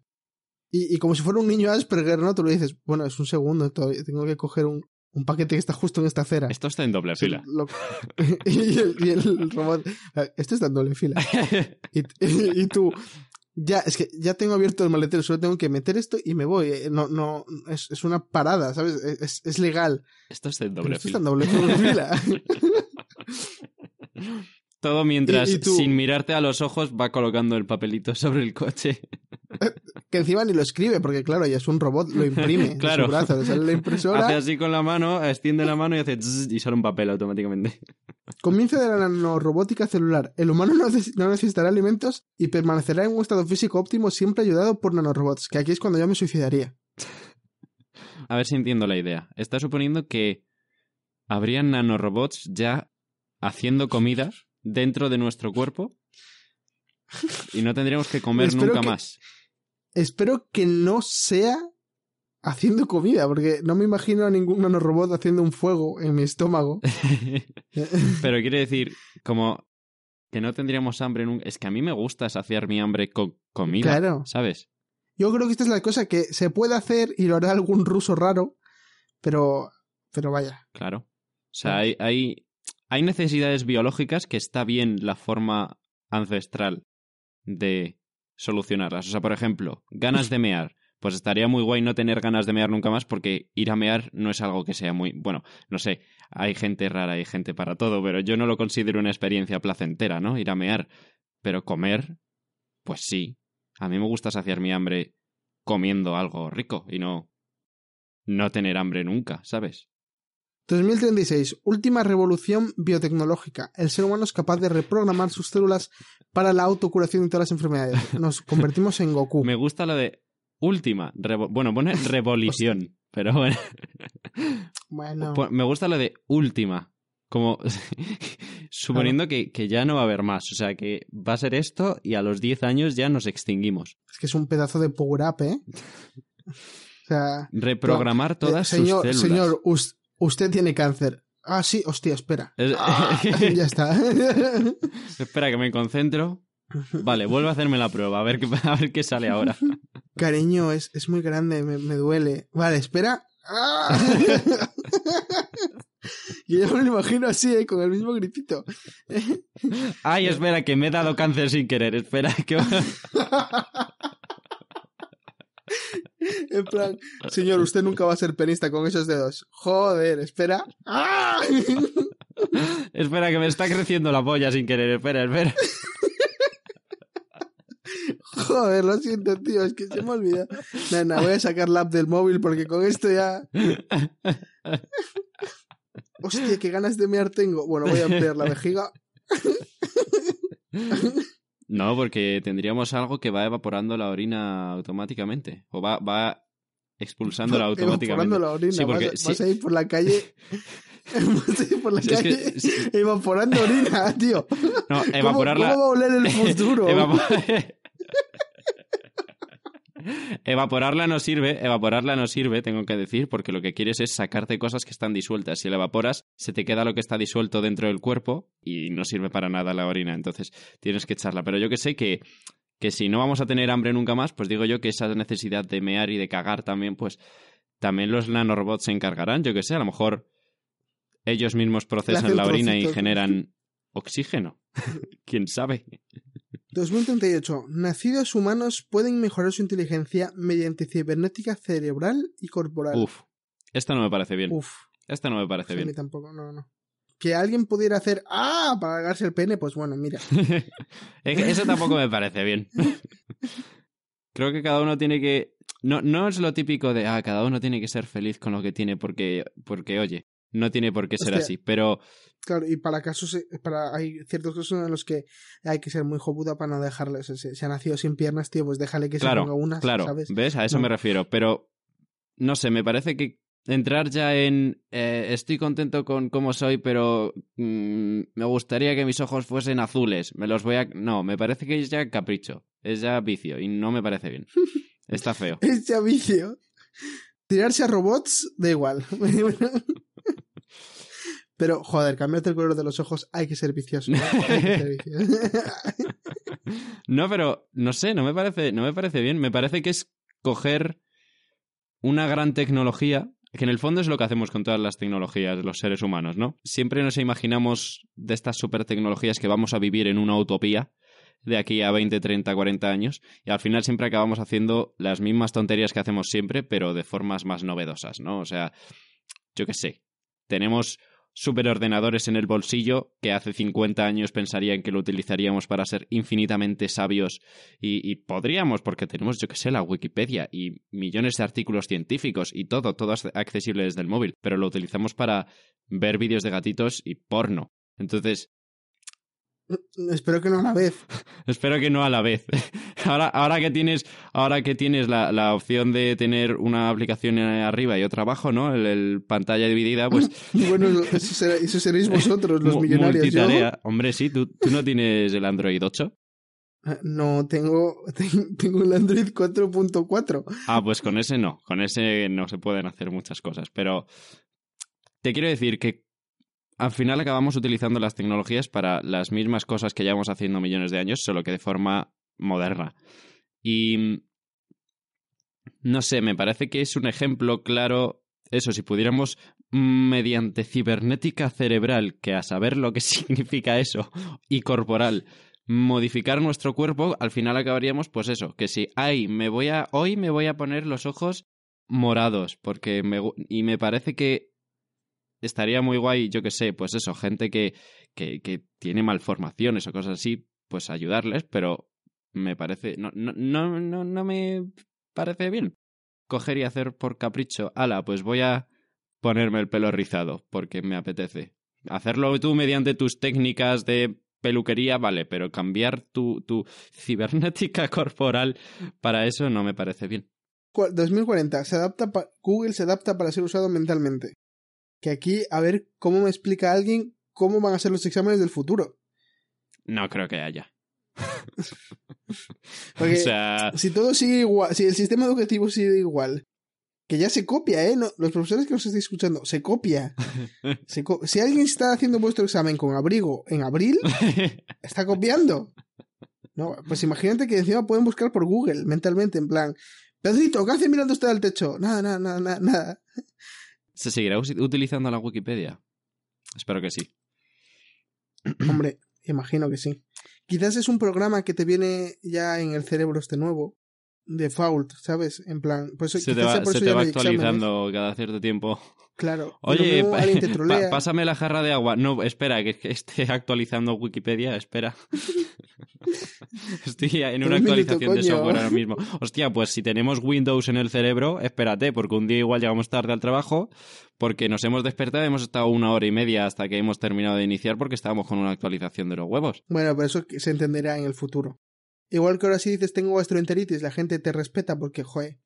Y, y como si fuera un niño Asperger, ¿no? Tú le dices, bueno, es un segundo, todavía tengo que coger un, un paquete que está justo en esta acera. Esto está en doble fila. lo- y, el, y el robot, esto está en doble fila. Y, y- tú, ya, es que ya tengo abierto el maletero, solo tengo que meter esto y me voy. No, no, es, es una parada, ¿sabes? Es, es- legal. Esto está en Pero doble esto está fila. en doble fila. Todo mientras, Y- y tú- sin mirarte a los ojos, va colocando el papelito sobre el coche. que encima ni lo escribe, porque claro, ya es un robot, lo imprime. Claro. En su brazo, le sale la impresora. Hace así con la mano, extiende la mano y hace zzz y sale un papel automáticamente. Comienzo de la nanorobótica celular. El humano no necesitará alimentos y permanecerá en un estado físico óptimo siempre ayudado por nanorobots, que aquí es cuando yo me suicidaría. A ver si entiendo la idea. Está suponiendo que habrían nanorobots ya haciendo comida dentro de nuestro cuerpo y no tendríamos que comer Espero nunca que- más. Espero que no sea haciendo comida, porque no me imagino a ningún nanorobot haciendo un fuego en mi estómago. Pero quiere decir, como que no tendríamos hambre nunca. Es que a mí me gusta saciar mi hambre con comida, Claro. ¿sabes? Yo creo que esta es la cosa que se puede hacer y lo hará algún ruso raro, pero, pero vaya. Claro. O sea, hay, hay necesidades biológicas que está bien la forma ancestral de solucionarlas. O sea, por ejemplo, ganas de mear. Pues estaría muy guay no tener ganas de mear nunca más porque ir a mear no es algo que sea muy... Bueno, no sé, hay gente rara, hay gente para todo, pero yo no lo considero una experiencia placentera, ¿no? Ir a mear. Pero comer, pues sí. A mí me gusta saciar mi hambre comiendo algo rico y no... no tener hambre nunca, ¿sabes? 2036. Última revolución biotecnológica. El ser humano es capaz de reprogramar sus células para la autocuración de todas las enfermedades. Nos convertimos en Goku. Me gusta lo de última. revo- bueno, pone revolución, pero bueno. Bueno, Me gusta lo de última. Como suponiendo que, que ya no va a haber más. O sea, que va a ser esto y a los 10 años ya nos extinguimos. es que es un pedazo de power up, ¿eh? O sea, Reprogramar eh, todas señor, sus células. señor, usted tiene cáncer. Ah, sí, hostia, espera. Es- Ah, ya está. Espera que me concentro. Vale, vuelvo a hacerme la prueba, a ver qué, a ver qué sale ahora. Cariño, es, es muy grande, me, me duele. Vale, espera. ¡Ah! y yo me lo imagino así, ¿eh? con el mismo gritito. Ay, espera, que me he dado cáncer sin querer. Espera, que... En plan, señor, usted nunca va a ser penista con esos dedos. Joder, espera. ¡Ah! espera, que me está creciendo la polla sin querer. Espera, espera. Joder, lo siento, tío, es que se me olvida. Nada, voy a sacar la app del móvil porque con esto ya. Hostia, qué ganas de mear tengo. Bueno, voy a ampliar la vejiga. No, porque tendríamos algo que va evaporando la orina automáticamente. O va, va expulsándola automáticamente. Evaporando la orina. Sí, porque vas, sí. vas a ir por la calle. vas a ir por la que- calle sí. evaporando orina, tío. No, ¿Cómo- evaporarla. ¿Cómo, va a oler el futuro? Evapo- evaporarla no sirve, evaporarla no sirve, tengo que decir, porque lo que quieres es sacarte cosas que están disueltas. Si la evaporas, se te queda lo que está disuelto dentro del cuerpo y no sirve para nada la orina. Entonces tienes que echarla. Pero yo que sé que, que si no vamos a tener hambre nunca más, pues digo yo que esa necesidad de mear y de cagar también, pues también los nanorobots se encargarán. Yo que sé, a lo mejor ellos mismos procesan la orina y generan oxígeno. ¿Quién sabe? 2038. Nacidos humanos pueden mejorar su inteligencia mediante cibernética cerebral y corporal. Uf, esta no me parece bien. Uf. Esta no me parece A mí bien. tampoco, no, no. Que alguien pudiera hacer ¡Ah! para alargarse el pene, pues bueno, mira. Eso tampoco me parece bien. Creo que cada uno tiene que. No, no es lo típico de ah, cada uno tiene que ser feliz con lo que tiene, porque, porque oye, no tiene por qué ser Hostia. así. Pero Claro, y para casos, eh, para, hay ciertos casos en los que hay que ser muy jobuda para no dejarle. Si, si- ha nacido sin piernas, tío, pues déjale que se claro, ponga unas, claro, ¿sabes? ¿ves? A eso No. me refiero. Pero no sé, me parece que entrar ya en eh, estoy contento con cómo soy, pero mm, me gustaría que mis ojos fuesen azules. Me los voy a. No, me parece que es ya capricho, es ya vicio y no me parece bien. Está feo. Es ya vicio. Tirarse a robots, da igual. Pero, joder, cambiarte el color de los ojos, hay que ser vicioso. vicioso. No, pero no sé, no me parece, no me parece bien. Me parece que es coger una gran tecnología, que en el fondo es lo que hacemos con todas las tecnologías, los seres humanos, ¿no? Siempre nos imaginamos de estas super tecnologías que vamos a vivir en una utopía de aquí a 20, 30, 40 años, y al final siempre acabamos haciendo las mismas tonterías que hacemos siempre, pero de formas más novedosas, ¿no? O sea, yo qué sé, tenemos superordenadores en el bolsillo que hace 50 años pensarían que lo utilizaríamos para ser infinitamente sabios y, y podríamos porque tenemos, yo que sé, la Wikipedia y millones de artículos científicos y todo, todo es accesible desde el móvil, pero lo utilizamos para ver vídeos de gatitos y porno. Entonces, Espero que no a la vez. espero que no a la vez. Ahora, ahora que tienes, ahora que tienes la, la opción de tener una aplicación arriba y otra abajo, ¿no? El, el pantalla dividida, pues Bueno, eso, será- eso seréis vosotros, los millonarios. Yo. Hombre, sí, ¿tú, tú no tienes el Android 8. eh, no, tengo, ten- tengo el Android 4.4. Ah, pues con ese no. Con ese no se pueden hacer muchas cosas. Pero te quiero decir que al final acabamos utilizando las tecnologías para las mismas cosas que llevamos haciendo millones de años, solo que de forma moderna. Y no sé, me parece que es un ejemplo claro. Eso, si pudiéramos mediante cibernética cerebral, que a saber lo que significa eso, y corporal, modificar nuestro cuerpo, al final acabaríamos, pues eso, que si, ay, me voy a, hoy me voy a poner los ojos morados, porque me, y me parece que estaría muy guay, yo que sé, pues eso, gente que, que, que tiene malformaciones o cosas así, pues ayudarles, pero me parece, no, no, no, no, no me parece bien coger y hacer por capricho, ala, pues voy a ponerme el pelo rizado, porque me apetece. Hacerlo tú mediante tus técnicas de peluquería, vale, pero cambiar tu, tu cibernética corporal para eso no me parece bien. Cu- 2040. Se adapta pa- Google se adapta para ser usado mentalmente. Que aquí, a ver cómo me explica alguien cómo van a ser los exámenes del futuro. No creo que haya. Porque o sea, si todo sigue igual, si el sistema educativo sigue igual, que ya se copia, ¿eh? No, los profesores que nos estáis escuchando, se copia. Se co- si alguien está haciendo vuestro examen con abrigo en abril, está copiando. No, pues imagínate que encima pueden buscar por Google mentalmente, en plan, Pedrito, ¿qué hace mirando usted al techo? Nada, nada, nada, nada, nada. ¿se seguirá utilizando la Wikipedia? Espero que sí. Hombre, imagino que sí. Quizás es un programa que te viene ya en el cerebro este nuevo, default, ¿sabes? En plan, pues Se te va, por se eso te va exámenes. actualizando cada cierto tiempo. Claro. Oye, pa- pásame la jarra de agua. No, espera, que, que esté actualizando Wikipedia, espera. Estoy en una minuto, actualización de software ahora mismo. Hostia, pues si tenemos Windows en el cerebro, espérate, porque un día igual llegamos tarde al trabajo, porque nos hemos despertado y hemos estado una hora y media hasta que hemos terminado de iniciar porque estábamos con una actualización de los huevos. Bueno, pero eso se entenderá en el futuro. Igual que ahora si dices tengo gastroenteritis, la gente te respeta porque, joder,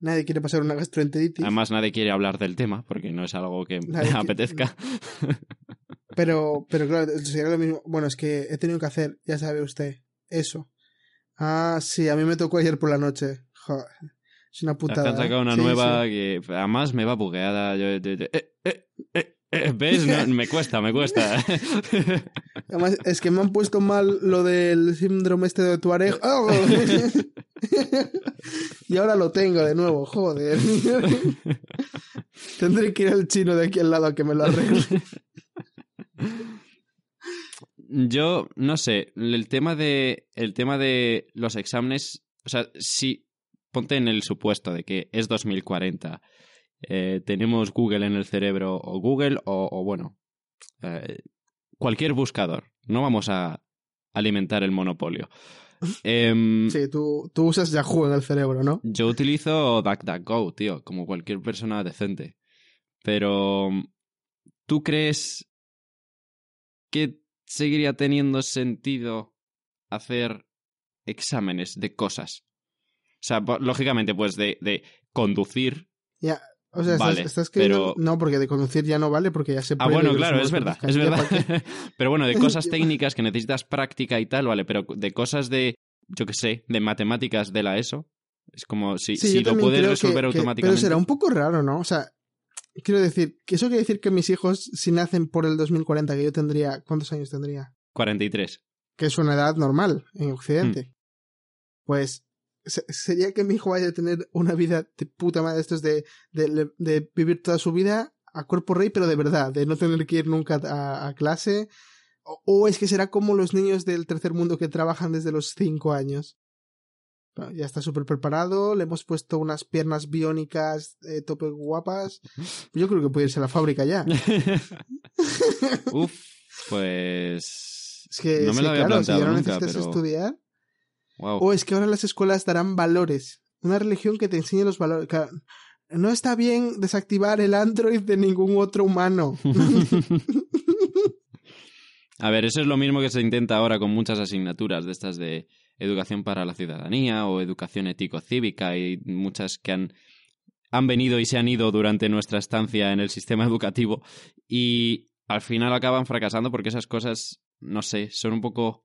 nadie quiere pasar una gastroenteritis. Además, nadie quiere hablar del tema porque no es algo que Nadie quiere- apetezca. Pero, pero claro, sería lo mismo. Bueno, es que he tenido que hacer, ya sabe usted, eso. Ah, sí, a mí me tocó ayer por la noche. Joder, es una Te putada. han sacado ¿eh? una Sí, nueva sí. que además me va bugueada. Yo, yo- yo- eh, eh, eh, ¿Ves? No, me cuesta, me cuesta. Además, es que me han puesto mal lo del síndrome este de Tuareg. ¡Ah! y ahora lo tengo de nuevo, joder. Tendré que ir al chino de aquí al lado a que me lo arregle. Yo no sé, el tema de el tema de los exámenes, o sea, si ponte en el supuesto de que es 2040, eh, tenemos Google en el cerebro o Google o, o bueno, eh, cualquier buscador, no vamos a alimentar el monopolio. Em, Sí, tú, tú usas Yahoo en el cerebro, ¿no? Yo utilizo DuckDuckGo, tío, como cualquier persona decente. Pero, ¿tú crees que seguiría teniendo sentido hacer exámenes de cosas? O sea, lógicamente, pues de, de conducir. Ya. O sea, Vale, estás, estás pero- No, porque de conducir ya no vale porque ya se Ah, prohíbe bueno, que claro, es verdad, es verdad. Pero bueno, de cosas técnicas que necesitas práctica y tal, vale, pero de cosas de, yo qué sé, de matemáticas de la ESO. Es como si, Sí, si yo lo puedes resolver que- que- automáticamente. Pero será un poco raro, ¿no? O sea, quiero decir, que eso quiere decir que mis hijos, si nacen por el 2040, que yo tendría... ¿Cuántos años tendría? 43. Que es una edad normal en Occidente. Hmm. Pues sería que mi hijo vaya a tener una vida de puta madre, esto es de, de, de vivir toda su vida a cuerpo rey, pero de verdad, de no tener que ir nunca a, a clase. O, o es que será como los niños del tercer mundo que trabajan desde los cinco años. Bueno, ya está súper preparado, le hemos puesto unas piernas biónicas eh, tope guapas. Yo creo que puede irse a la fábrica ya. Uf, pues. Es que, no me sí, lo había claro, si ya planteado no nunca, necesitas pero. estudiar. Wow. O es que ahora las escuelas darán valores. Una religión que te enseñe los valores. No está bien desactivar el Android de ningún otro humano. A ver, eso es lo mismo que se intenta ahora con muchas asignaturas de estas de educación para la ciudadanía o educación ético-cívica y muchas que han, han venido y se han ido durante nuestra estancia en el sistema educativo y al final acaban fracasando porque esas cosas, no sé, son un poco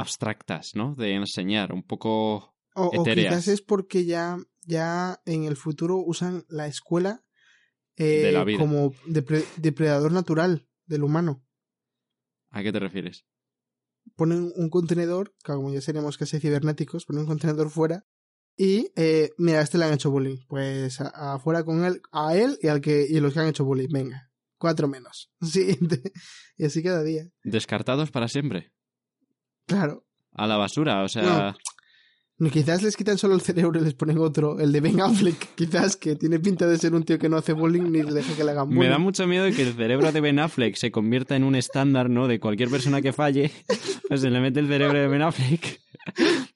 abstractas, ¿no? De enseñar, un poco... O, o Etéreas. quizás es porque ya, ya en el futuro usan la escuela eh, De la vida. como depre- depredador natural del humano. ¿A qué te refieres? Ponen un contenedor, como ya seríamos casi cibernéticos, ponen un contenedor fuera y eh, mira, a este le han hecho bullying. Pues afuera con él, a él y al que y los que han hecho bullying. Venga, cuatro menos. Siguiente. Y así cada día. Descartados para siempre. Claro. A la basura, o sea... No, Quizás les quitan solo el cerebro y les ponen otro, el de Ben Affleck, quizás que tiene pinta de ser un tío que no hace bullying ni deja que le hagan bullying. Me da mucho miedo que el cerebro de Ben Affleck se convierta en un estándar, ¿no? De cualquier persona que falle, pues se le mete el cerebro de Ben Affleck.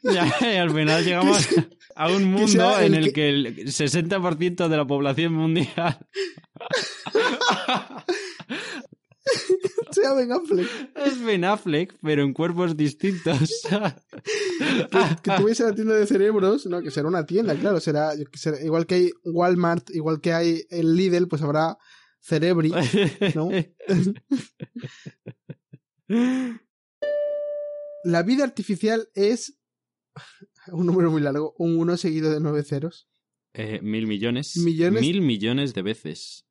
Ya, y al final llegamos a un mundo en el el que- que el 60% de la población mundial Sea Ben Affleck. es Ben Affleck, pero en cuerpos distintos. Que, que tuviese la tienda de cerebros, no, que será una tienda, claro, será, igual que hay Walmart, igual que hay el Lidl, pues habrá Cerebri, ¿no? La vida artificial es un número muy largo, un 1 seguido de nueve ceros. Eh, mil millones. Millones. Mil millones de veces.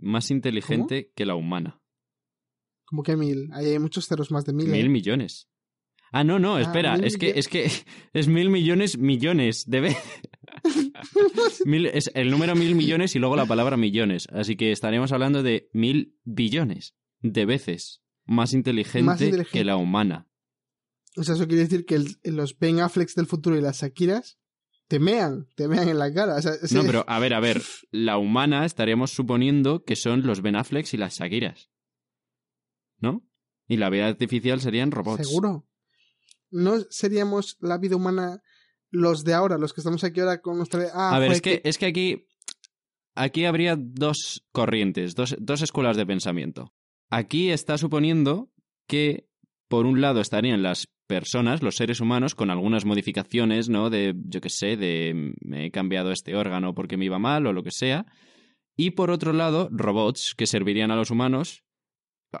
Más inteligente que la humana. Como que mil, ahí hay muchos ceros más de mil. Mil ¿eh? millones. Ah, no, no, Ah, espera, es que, es que es mil millones, millones de veces. Mil- es el número mil millones y luego la palabra millones. Así que estaríamos hablando de mil billones de veces más inteligente, Más inteligente. que la humana. O sea, eso quiere decir que el- los Ben Afflecks del futuro y las Shakiras te mean, te mean en la cara. O sea, ese- No, pero a ver, a ver, la humana estaríamos suponiendo que son los Ben Afflecks y las Shakiras. ¿No? Y la vida artificial serían robots. Seguro. No seríamos la vida humana los de ahora, los que estamos aquí ahora con nuestra... Ah, a ver, es que, es que aquí, aquí habría dos corrientes, dos, dos escuelas de pensamiento. Aquí está suponiendo que, por un lado, estarían las personas, los seres humanos, con algunas modificaciones, ¿no? De, yo qué sé, de me he cambiado este órgano porque me iba mal o lo que sea. Y por otro lado, robots que servirían a los humanos,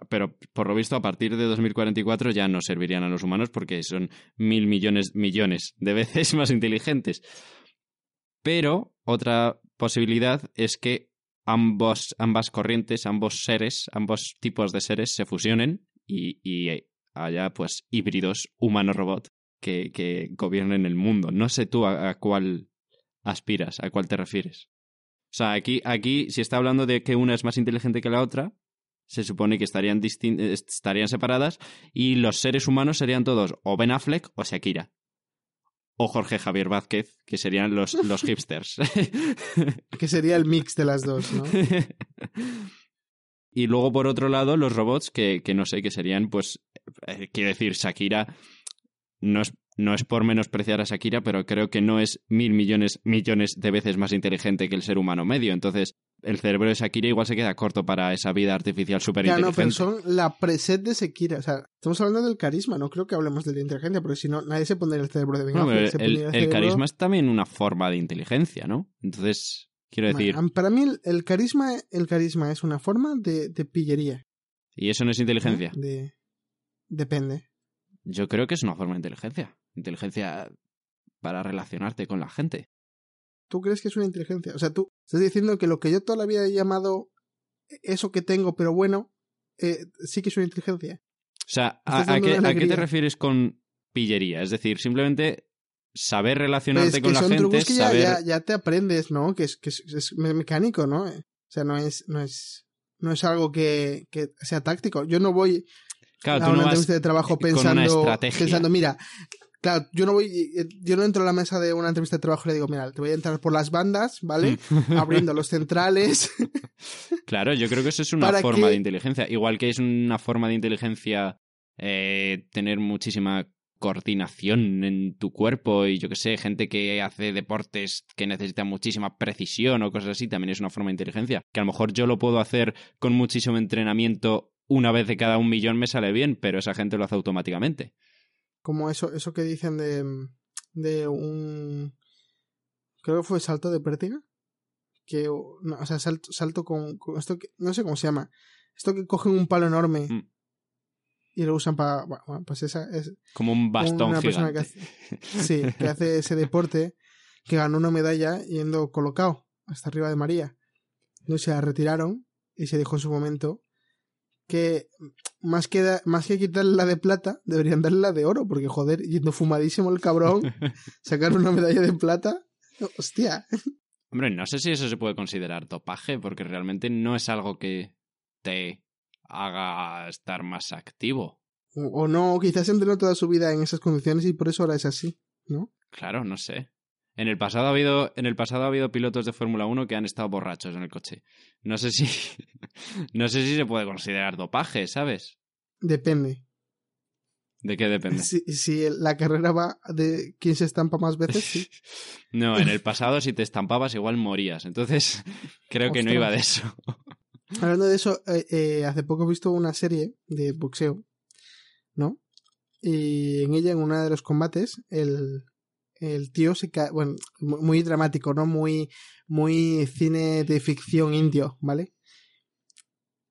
pero por lo visto a partir de 2044 ya no servirían a los humanos porque son mil millones, millones de veces más inteligentes. Pero otra posibilidad es que ambos, ambas corrientes, ambos seres, ambos tipos de seres se fusionen y, y haya pues híbridos humano-robot que, que gobiernen el mundo. No sé tú a, a cuál aspiras, a cuál te refieres. O sea, aquí, aquí, si está hablando de que una es más inteligente que la otra, se supone que estarían, eh, estarían separadas y los seres humanos serían todos o Ben Affleck o Shakira. O Jorge Javier Vázquez, que serían los, los hipsters. Que sería el mix de las dos, ¿no? y luego, por otro lado, los robots, que, que no sé, que serían, pues, eh, quiero decir, Shakira no es, no es por menospreciar a Shakira, pero creo que no es mil millones, millones de veces más inteligente que el ser humano medio. Entonces, el cerebro de Shakira igual se queda corto para esa vida artificial súper Ya, no, inteligente. pero son la preset de. O sea, estamos hablando del carisma, no creo que hablemos de la inteligencia, porque si no, nadie se pondría el cerebro de Ben No, el, pondría el cerebro- carisma es también una forma de inteligencia, ¿no? Entonces, quiero decir, Para mí, el, el carisma, el carisma es una forma de, de pillería. ¿y eso no es ¿eh? inteligencia? De... Depende. Yo creo que es una forma de inteligencia. Inteligencia para relacionarte con la gente. ¿Tú crees que es una inteligencia? O sea, tú estás diciendo que lo que yo toda la vida he llamado eso que tengo, pero bueno, eh, sí que es una inteligencia. O sea, ¿a, qué, una a qué te refieres con pillería? Es decir, simplemente saber relacionarte Pues con la son gente, que ya, saber... ya, ya te aprendes, ¿no? Que es, que es, es me- mecánico, ¿no? O sea, no es, no es, no es algo que, que sea táctico. Yo no voy Claro, a tú una no entrevista de trabajo con una pensando, estrategia. pensando, mira, claro, yo no voy, yo no entro a la mesa de una entrevista de trabajo y le digo, mira, te voy a entrar por las bandas, ¿vale? Abriendo los centrales. Claro, yo creo que eso es una ¿Para forma de inteligencia. Igual que es una forma de inteligencia eh, tener muchísima coordinación en tu cuerpo y yo que sé, gente que hace deportes que necesitan muchísima precisión o cosas así, también es una forma de inteligencia. Que a lo mejor yo lo puedo hacer con muchísimo entrenamiento una vez de cada un millón me sale bien, pero esa gente lo hace automáticamente. Como eso, eso que dicen de, de un, creo que fue salto de pértiga. Que, no, o sea, salto, salto con, con esto que, no sé cómo se llama. Esto que cogen un palo enorme Mm. y lo usan para, bueno, pues esa es, Como un bastón una persona que hace, sí, que hace ese deporte, que ganó una medalla yendo colocado hasta arriba de María. No se la retiraron y se dijo en su momento que más que, da- más que quitarle la de plata, deberían darle la de oro, porque joder, yendo fumadísimo el cabrón, sacar una medalla de plata, hostia. Hombre, no sé si eso se puede considerar dopaje, porque realmente no es algo que te haga estar más activo. O, o no, quizás entrenó toda su vida en esas condiciones y por eso ahora es así, ¿no? Claro, no sé. En el pasado ha habido, en el pasado ha habido pilotos de Fórmula 1 que han estado borrachos en el coche. No sé si. no sé si se puede considerar dopaje, ¿sabes? Depende. ¿De qué depende? Si, si la carrera va de quién se estampa más veces, sí. No, en el pasado si te estampabas igual morías. Entonces, creo que no iba de eso. Hablando de eso, eh, eh, hace poco he visto una serie de boxeo, ¿no? Y en ella, en uno de los combates, el, el tío se cae, bueno, mu- muy dramático, ¿no? Muy, muy cine de ficción indio, ¿vale?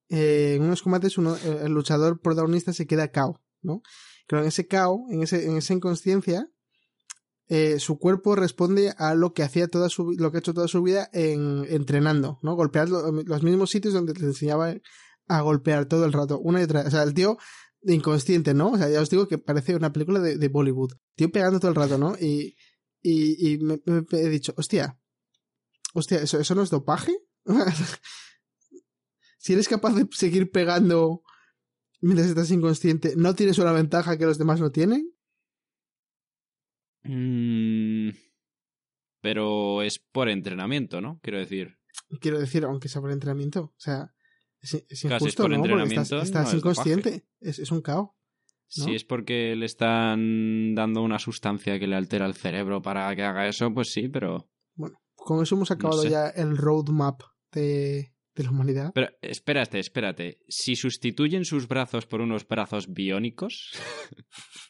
Eh, en unos combates uno, eh, el luchador protagonista se queda cao, ¿no? Pero en ese cao, en, ese, en esa inconsciencia, eh, su cuerpo responde a lo que hacía toda su lo que ha hecho toda su vida en entrenando, ¿no? Golpear lo- los mismos sitios donde te enseñaba a golpear todo el rato, una y otra. O sea, el tío inconsciente, ¿no? O sea, ya os digo que parece una película de, de Bollywood. Tío pegando todo el rato, ¿no? Y, y, y me, me- me he dicho, hostia, hostia, ¿eso, eso no es dopaje? si eres capaz de seguir pegando mientras estás inconsciente, ¿no tienes una ventaja que los demás no tienen? Mm, pero es por entrenamiento, ¿no? Quiero decir. Quiero decir, aunque sea por entrenamiento. O sea, Es, es injusto, por ¿no? Entrenamiento, estás, estás es inconsciente. Es, es un caos. ¿no? Si es porque le están dando una sustancia que le altera el cerebro para que haga eso, pues sí, pero... Bueno, con eso hemos acabado sé. ya el roadmap de, de la humanidad. Pero espérate, espérate. Si sustituyen sus brazos por unos brazos biónicos,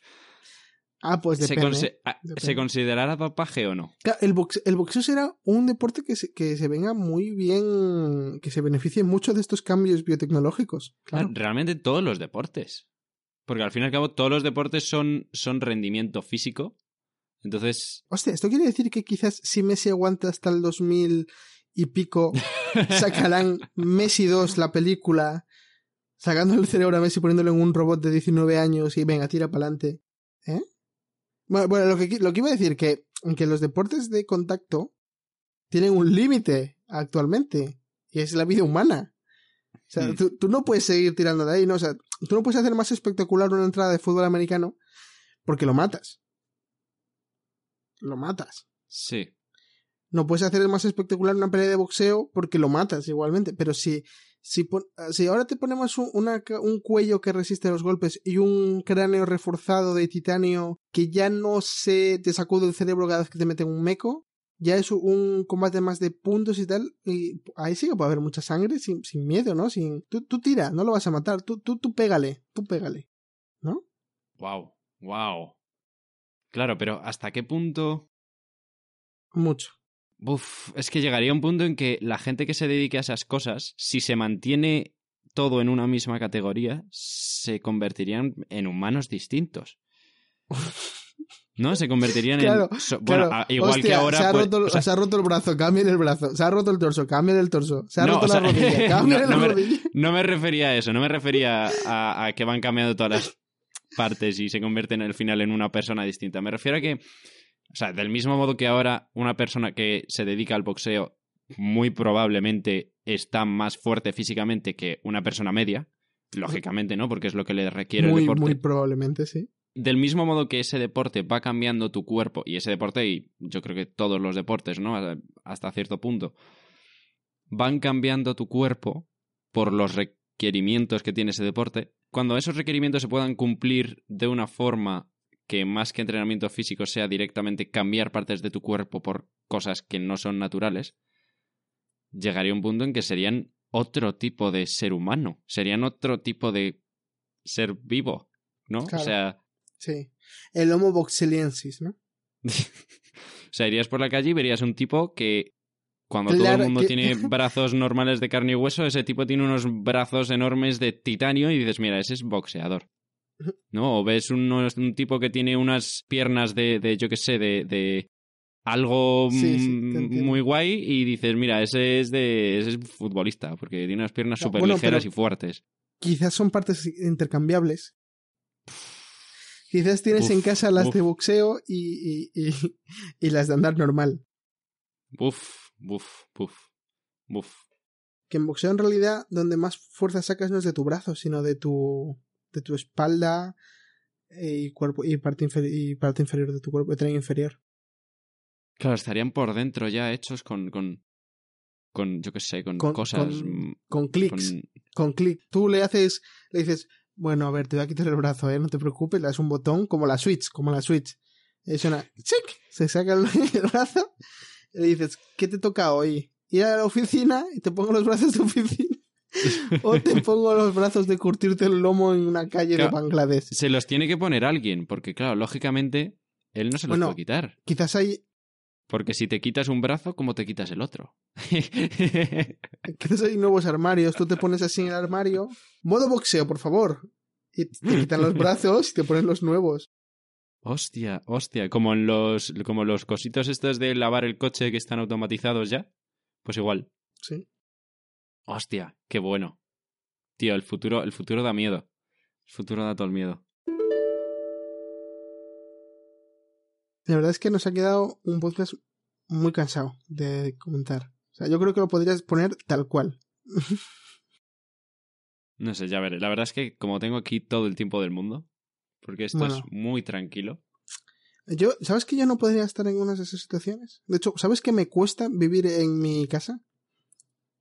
Ah, pues ¿se, depende. ah. ¿se considerará dopaje o no? Claro, el, box- el boxeo será un deporte que se, que se venga muy bien, que se beneficie mucho de estos cambios biotecnológicos. Claro. Realmente todos los deportes. Porque al fin y al cabo todos los deportes son, son rendimiento físico. Entonces, Hostia, esto quiere decir que quizás si Messi aguanta hasta el 2000 y pico, sacarán Messi 2, la película, sacando el cerebro a Messi, poniéndolo en un robot de 19 años y venga, tira para adelante. Bueno, lo, que, lo que iba a decir que, que los deportes de contacto tienen un límite actualmente, y es la vida humana. O sea, Hmm. tú, tú no puedes seguir tirando de ahí, ¿no? O sea, tú no puedes hacer más espectacular una entrada de fútbol americano porque lo matas. Lo matas. sí. No puedes hacer más espectacular una pelea de boxeo porque lo matas igualmente. Pero si, si, pon- si ahora te ponemos un, una ca- un cuello que resiste los golpes y un cráneo reforzado de titanio que ya no se te sacude el cerebro cada vez que te meten un meco, ya es un combate más de puntos y tal. Y ahí sí que puede haber mucha sangre sin, sin miedo, ¿no? Sin, tú, tú tira, no lo vas a matar. Tú, tú, tú pégale, tú pégale. ¿No? Wow, wow. Claro, pero ¿hasta qué punto? Mucho. Uf, es que llegaría un punto en que la gente que se dedique a esas cosas, si se mantiene todo en una misma categoría, se convertirían en humanos distintos. ¿No? Se convertirían Claro, en... so- bueno, Claro. igual que ahora... Se ha, pues, roto, o sea, se ha roto el brazo, cambien el brazo. Se ha roto el torso, cambien el torso. Se ha No, roto sea, la rodilla, cambien no, la no me- rodilla. No me refería a eso, no me refería a, a que van cambiando todas las partes y se convierten al final en una persona distinta. Me refiero a que, o sea, del mismo modo que ahora una persona que se dedica al boxeo muy probablemente está más fuerte físicamente que una persona media, lógicamente, ¿no? Porque es lo que le requiere el deporte. muy probablemente, sí. Del mismo modo que ese deporte va cambiando tu cuerpo, y ese deporte, y yo creo que todos los deportes, ¿no? Hasta cierto punto, van cambiando tu cuerpo por los requerimientos que tiene ese deporte. Cuando esos requerimientos se puedan cumplir de una forma que más que entrenamiento físico sea directamente cambiar partes de tu cuerpo por cosas que no son naturales, llegaría un punto en que serían otro tipo de ser humano, serían otro tipo de ser vivo, ¿no? Claro. O sea, Sí. El Homo boxeliensis, ¿no? o sea, irías por la calle y verías un tipo que cuando todo el mundo que- tiene brazos normales de carne y hueso, ese tipo tiene unos brazos enormes de titanio y dices, mira, ese es boxeador. ¿No? O ves unos- un tipo que tiene unas piernas de, de yo qué sé, de, de algo Sí, sí, muy guay y dices, mira, ese es de ese es futbolista, porque tiene unas piernas No, súper bueno, ligeras y fuertes. Quizás son partes intercambiables. Quizás tienes Uf, en casa las uf. de boxeo y, y, y, y las de andar normal. Buf, buf, buf, buf. Que en boxeo en realidad donde más fuerza sacas no es de tu brazo, sino de tu, de tu espalda eh, y cuerpo y parte, inferi- y parte inferior de tu cuerpo, de tren inferior. Claro, estarían por dentro ya hechos con, con, con yo qué sé, con, Con- cosas... con- mm, Con clics. con- con clic. Tú le haces, le dices, bueno, a ver, te voy a quitar el brazo, ¿eh? No te preocupes, le das un botón como la Switch, como la Switch. Y suena, ¡chic! Se saca el, el brazo y le dices, ¿qué te toca hoy? Ir a la oficina y te pongo los brazos de oficina. o te pongo los brazos de curtirte el lomo en una calle Claro. de Bangladesh. Se los tiene que poner alguien, porque claro, lógicamente él no se los Bueno. puede quitar. Quizás hay, Porque si te quitas un brazo, ¿cómo te quitas el otro? quizás hay nuevos armarios. Tú te pones así en el armario. Modo boxeo, por favor. Y te quitan los brazos y te ponen los nuevos. hostia, hostia, como en los, como los cositos estos de lavar el coche que están automatizados ya. Pues igual. Sí. Hostia, qué bueno. Tío, el futuro, el futuro da miedo. El futuro da todo el miedo. La verdad es que nos ha quedado un podcast muy cansado de comentar. O sea, yo creo que lo podrías poner tal cual. No sé, ya veré. La verdad es que como tengo aquí todo el tiempo del mundo, porque esto Bueno. es muy tranquilo. Yo, ¿sabes que yo no podría estar en una de esas situaciones? De hecho, ¿sabes que me cuesta vivir en mi casa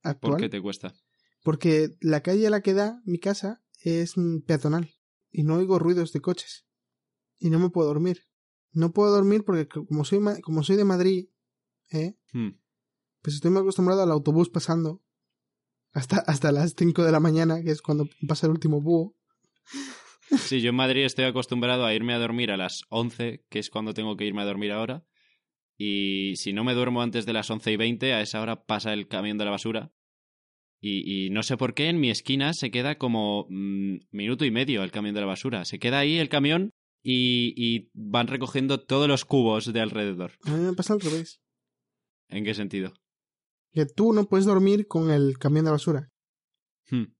¿Por actual? qué te cuesta? Porque la calle a la que da mi casa es peatonal y no oigo ruidos de coches. Y no me puedo dormir. No puedo dormir porque como soy, como soy de Madrid, ¿eh? Hmm. pues estoy muy acostumbrado al autobús pasando hasta, hasta las 5 de la mañana, que es cuando pasa el último búho. Sí, yo en Madrid estoy acostumbrado a irme a dormir a las 11, que es cuando tengo que irme a dormir ahora. Y si no me duermo antes de las 11 y 20, a esa hora pasa el camión de la basura. Y, no sé por qué en mi esquina se queda como mm, minuto y medio el camión de la basura. Se queda ahí el camión y, y, van recogiendo todos los cubos de alrededor. A mí me pasa al revés. ¿En qué sentido? Que tú no puedes dormir con el camión de basura. Hmm.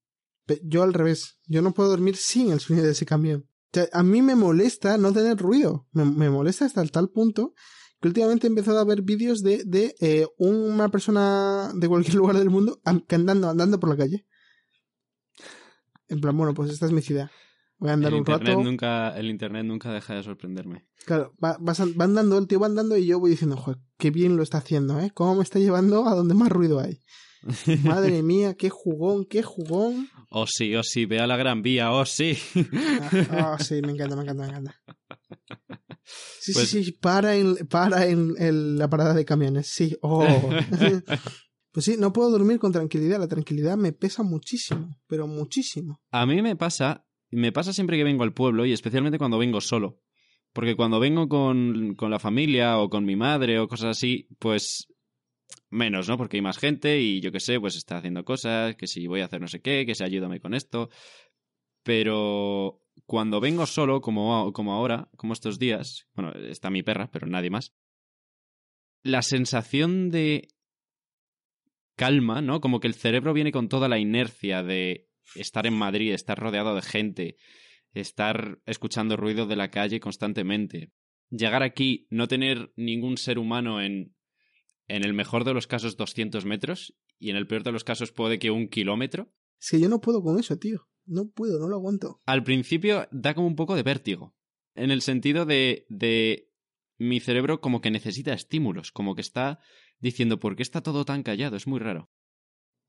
Yo al revés. Yo no puedo dormir sin el sonido de ese camión. a mí me molesta no tener ruido. Me, me molesta hasta el tal punto que últimamente he empezado a ver vídeos de, de eh, una persona de cualquier lugar del mundo andando, andando por la calle. En plan, bueno, pues esta es mi ciudad. Voy a andar el un internet rato. Nunca, el internet nunca deja de sorprenderme. Claro, va, va, andando, el tío va andando y yo voy diciendo, joder, qué bien lo está haciendo, ¿eh? ¿Cómo me está llevando a donde más ruido hay? Madre mía, qué jugón, qué jugón. Oh sí, oh sí, ve a la gran vía, oh sí. Ah, oh, sí, me encanta, me encanta, me encanta. Sí, sí, pues sí, para en, para en, la parada de camiones, sí. Oh. pues sí, no puedo dormir con tranquilidad. La tranquilidad me pesa muchísimo, pero muchísimo. A mí me pasa, me pasa siempre que vengo al pueblo y especialmente cuando vengo solo. Porque cuando vengo con, con la familia o con mi madre o cosas así, pues menos, ¿no? Porque hay más gente y yo qué sé, pues está haciendo cosas, que si voy a hacer no sé qué, que si ayúdame con esto. Pero cuando vengo solo, como, como ahora, como estos días, bueno, está mi perra, pero nadie más, la sensación de calma, ¿no? Como que el cerebro viene con toda la inercia de estar en Madrid, estar rodeado de gente, estar escuchando ruido de la calle constantemente. Llegar aquí, no tener ningún ser humano en, en el mejor de los casos 200 metros y en el peor de los casos puede que un kilómetro. Es que yo no puedo con eso, tío. No puedo, no lo aguanto. Al principio da como un poco de vértigo. En el sentido de, de mi cerebro como que necesita estímulos, como que está diciendo ¿por qué está todo tan callado? Es muy raro.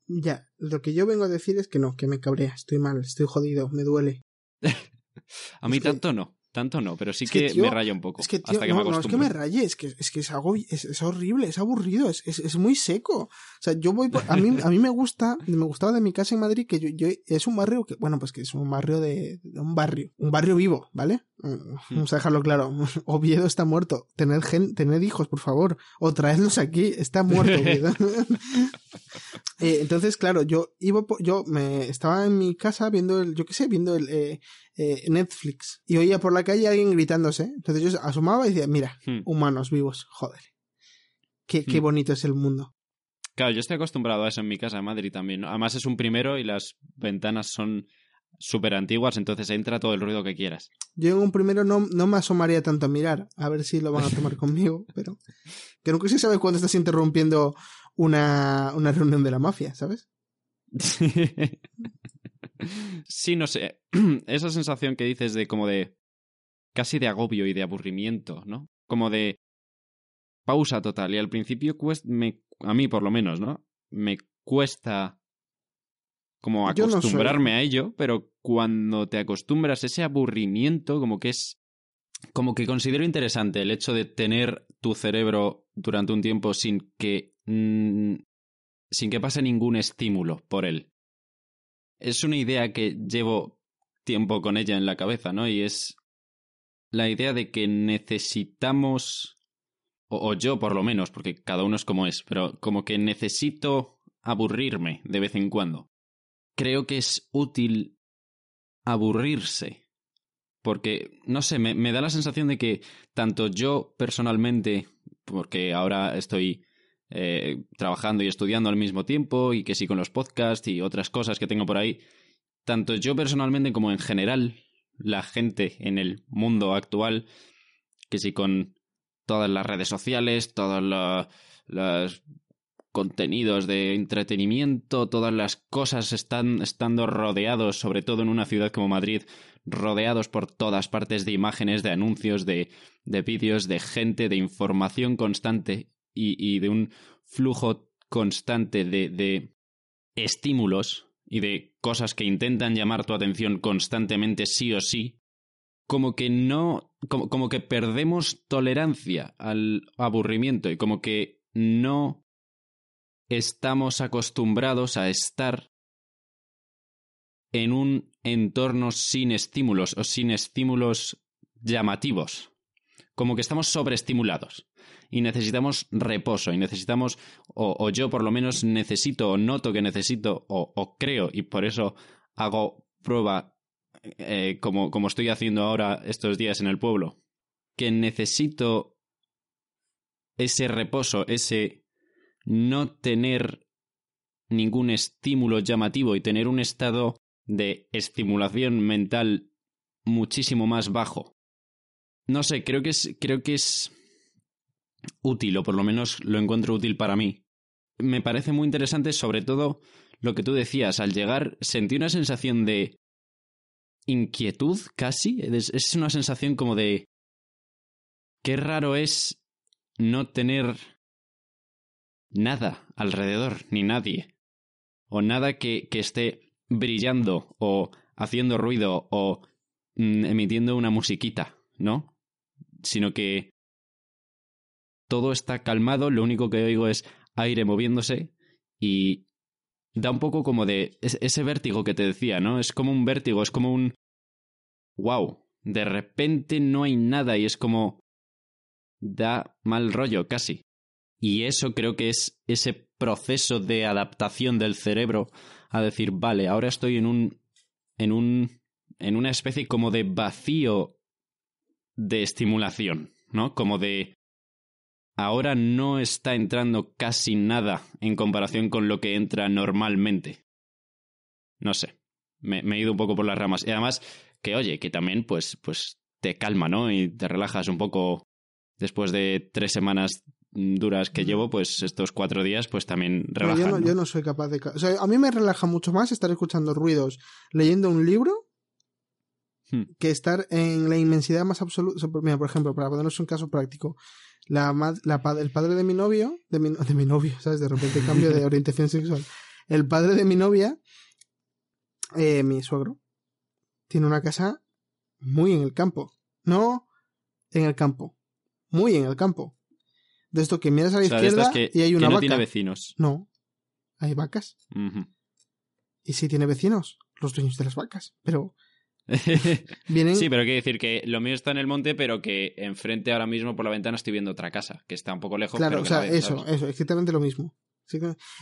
Ya, lo que yo vengo a decir es que no, que me cabrea, estoy mal, estoy jodido, me duele. a mí tanto no. Tanto no, pero sí que, me raya un poco. Es que, tío, no, no, es que me raye, es que es, que es algo, es, horrible, es aburrido, es, es, muy seco. O sea, yo voy, a mí, a mí me gusta, me gustaba de mi casa en Madrid que yo, yo es un barrio que, bueno, pues que es un barrio de, un barrio, un barrio vivo, ¿vale? Mm, vamos a dejarlo claro. Oviedo está muerto. Tener, gen, tener hijos, por favor. O traedlos aquí. Está muerto. eh, entonces, claro, yo iba, yo me estaba en mi casa viendo el, yo qué sé, viendo el eh, eh, Netflix y oía por la calle a alguien gritándose. Entonces yo asomaba y decía, mira, hmm. humanos vivos, joder. Qué, qué hmm. bonito es el mundo. Claro, yo estoy acostumbrado a eso en mi casa en Madrid también. Además es un primero y las ventanas son súper antiguas, entonces entra todo el ruido que quieras. Yo en un primero no, no me asomaría tanto a mirar, a ver si lo van a tomar conmigo, pero que nunca se sabe cuándo estás interrumpiendo una, una reunión de la mafia, ¿sabes? sí, no sé. Esa sensación que dices de como de casi de agobio y de aburrimiento, ¿no? Como de pausa total. Y al principio cuesta, me, a mí por lo menos, ¿no? Me cuesta como acostumbrarme a ello, pero cuando te acostumbras ese aburrimiento, como que es como que considero interesante el hecho de tener tu cerebro durante un tiempo sin que mm, sin que pase ningún estímulo por él. Es una idea que llevo tiempo con ella en la cabeza, ¿no? Y es la idea de que necesitamos o, o yo por lo menos, porque cada uno es como es, pero como que necesito aburrirme de vez en cuando creo que es útil aburrirse. Porque, no sé, me, da la sensación de que tanto yo personalmente, porque ahora estoy eh, trabajando y estudiando al mismo tiempo, y que sí con los podcasts y otras cosas que tengo por ahí, tanto yo personalmente como en general, la gente en el mundo actual, que sí con todas las redes sociales, todas las contenidos de entretenimiento, todas las cosas están estando rodeados, sobre todo en una ciudad como Madrid, rodeados por todas partes de imágenes, de anuncios, de, de vídeos, de gente, de información constante y, de un flujo constante de, de estímulos y de cosas que intentan llamar tu atención constantemente sí o sí, como que no, como, como que perdemos tolerancia al aburrimiento y como que no estamos acostumbrados a estar en un entorno sin estímulos o sin estímulos llamativos. Como que estamos sobreestimulados y necesitamos reposo y necesitamos, o, yo por lo menos necesito o noto que necesito o, creo y por eso hago prueba eh, como, como estoy haciendo ahora estos días en el pueblo, que necesito ese reposo, ese no tener ningún estímulo llamativo y tener un estado de estimulación mental muchísimo más bajo. No sé, creo que es, creo que es útil, o por lo menos lo encuentro útil para mí. Me parece muy interesante, sobre todo lo que tú decías, al llegar sentí una sensación de inquietud casi, es, una sensación como de qué raro es no tener nada alrededor, ni nadie, o nada que, que esté brillando o haciendo ruido o mm, emitiendo una musiquita, ¿no? Sino que todo está calmado, lo único que oigo es aire moviéndose y da un poco como de ese vértigo que te decía, ¿no? Es como un vértigo, es como un wow, de repente no hay nada y es como da mal rollo casi. Y eso creo que es ese proceso de adaptación del cerebro a decir, vale, ahora estoy en un en un en una especie como de vacío de estimulación, ¿no? Como de ahora no está entrando casi nada en comparación con lo que entra normalmente. No sé, me, he ido un poco por las ramas. Y además, que oye, que también pues, pues te calma, ¿no? Y te relajas un poco después de tres semanas duras que llevo, pues estos cuatro días, pues también relajan. yo, no, soy capaz de... O sea, a mí me relaja mucho más estar escuchando ruidos leyendo un libro. Que estar en la inmensidad más absoluta. Mira, por ejemplo, para ponernos un caso práctico, la, el padre de mi novio, de mi, de mi novio, ¿sabes? De repente cambio de orientación sexual. El padre de mi novia, eh, mi suegro, tiene una casa muy en el campo. No en el campo, muy en el campo. De esto que miras a la izquierda y hay una no vaca. tiene vecinos. No, hay vacas. Y sí tiene vecinos, los dueños de las vacas. Pero Sí, pero quiere decir que lo mío está en el monte, pero que enfrente ahora mismo por la ventana estoy viendo otra casa, que está un poco lejos. Claro, o sea, eso, eso, exactamente lo mismo.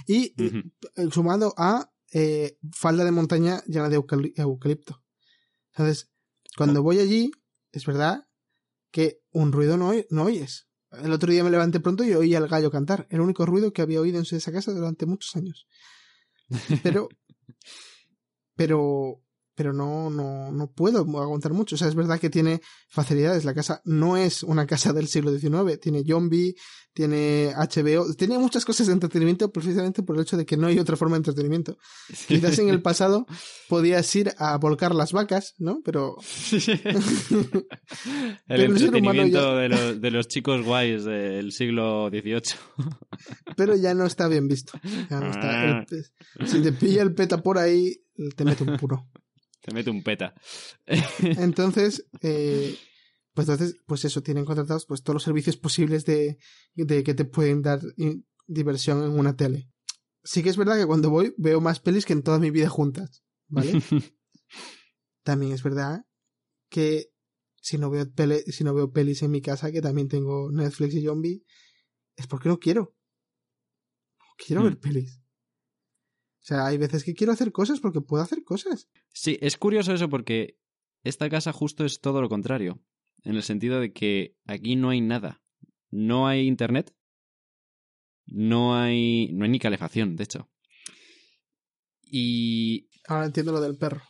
Y eh, sumado a eh, falda de montaña llena de eucalipto. Entonces, cuando voy allí, es verdad que un ruido no, no oyes. El otro día me levanté pronto y oí al gallo cantar. El único ruido que había oído en esa casa durante muchos años. Pero, pero pero no, no, no puedo aguantar mucho. O sea, es verdad que tiene facilidades. La casa no es una casa del siglo XIX. Tiene zombie, tiene HBO, tiene muchas cosas de entretenimiento precisamente por el hecho de que no hay otra forma de entretenimiento. Quizás en el pasado podías ir a volcar las vacas, ¿no? Pero... el entretenimiento de, los, de los chicos guays del siglo XVIII. pero ya no está bien visto. Ya no está. Ah. si te pilla el peta por ahí, te mete un puro. Se mete un peta. entonces, eh, pues entonces, pues eso, tienen contratados pues todos los servicios posibles de, de que te pueden dar diversión en una tele. Sí que es verdad que cuando voy veo más pelis que en toda mi vida juntas, ¿vale? también es verdad que si no veo si no veo pelis en mi casa, que también tengo Netflix y Zombie, es porque no quiero. No quiero ver mm. pelis. O sea, hay veces que quiero hacer cosas porque puedo hacer cosas. Sí, es curioso eso porque esta casa justo es todo lo contrario. En el sentido de que aquí no hay nada. No hay internet. No hay. No hay ni calefacción, de hecho. Y. Ahora entiendo lo del perro.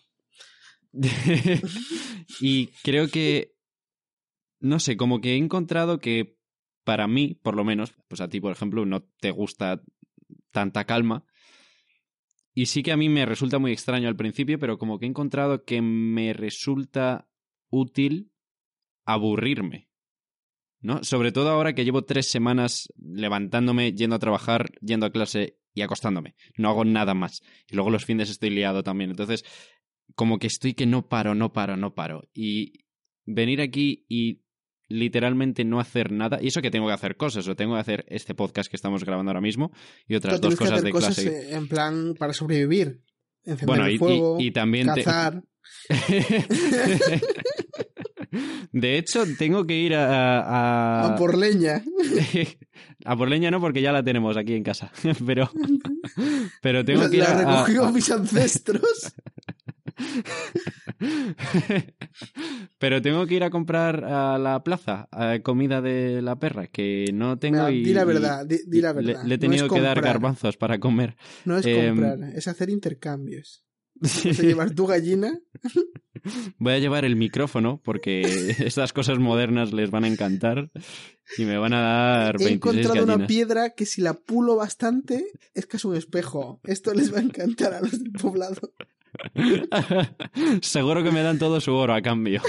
y creo que. No sé, como que he encontrado que para mí, por lo menos, pues a ti, por ejemplo, no te gusta tanta calma. Y sí que a mí me resulta muy extraño al principio, pero como que he encontrado que me resulta útil aburrirme. ¿No? Sobre todo ahora que llevo tres semanas levantándome, yendo a trabajar, yendo a clase y acostándome. No hago nada más. Y luego los fines estoy liado también. Entonces, como que estoy que no paro, no paro, no paro. Y venir aquí y literalmente no hacer nada. Y eso que tengo que hacer cosas, o tengo que hacer este podcast que estamos grabando ahora mismo y otras dos cosas de cosas clase. En plan para sobrevivir. Encender Bueno, el y- y- fuego, y también te- cazar. de hecho, tengo que ir a. a- a por leña. a por leña no, porque ya la tenemos aquí en casa. pero. Pero tengo La, que ir la a- recogió a- mis ancestros. Pero tengo que ir a comprar a la plaza eh, comida de la perra, que no tengo Mira, y... di la verdad, di, di la le- verdad. Le, he No tenido que dar garbanzos para comer. No es Em, comprar, es hacer intercambios. Vas a llevar tu gallina. Voy a llevar el micrófono porque estas cosas modernas les van a encantar y me van a dar He 26 encontrado una piedra que si la pulo bastante es casi un espejo. Esto les va a encantar a los del poblado. Seguro que me dan todo su oro a cambio.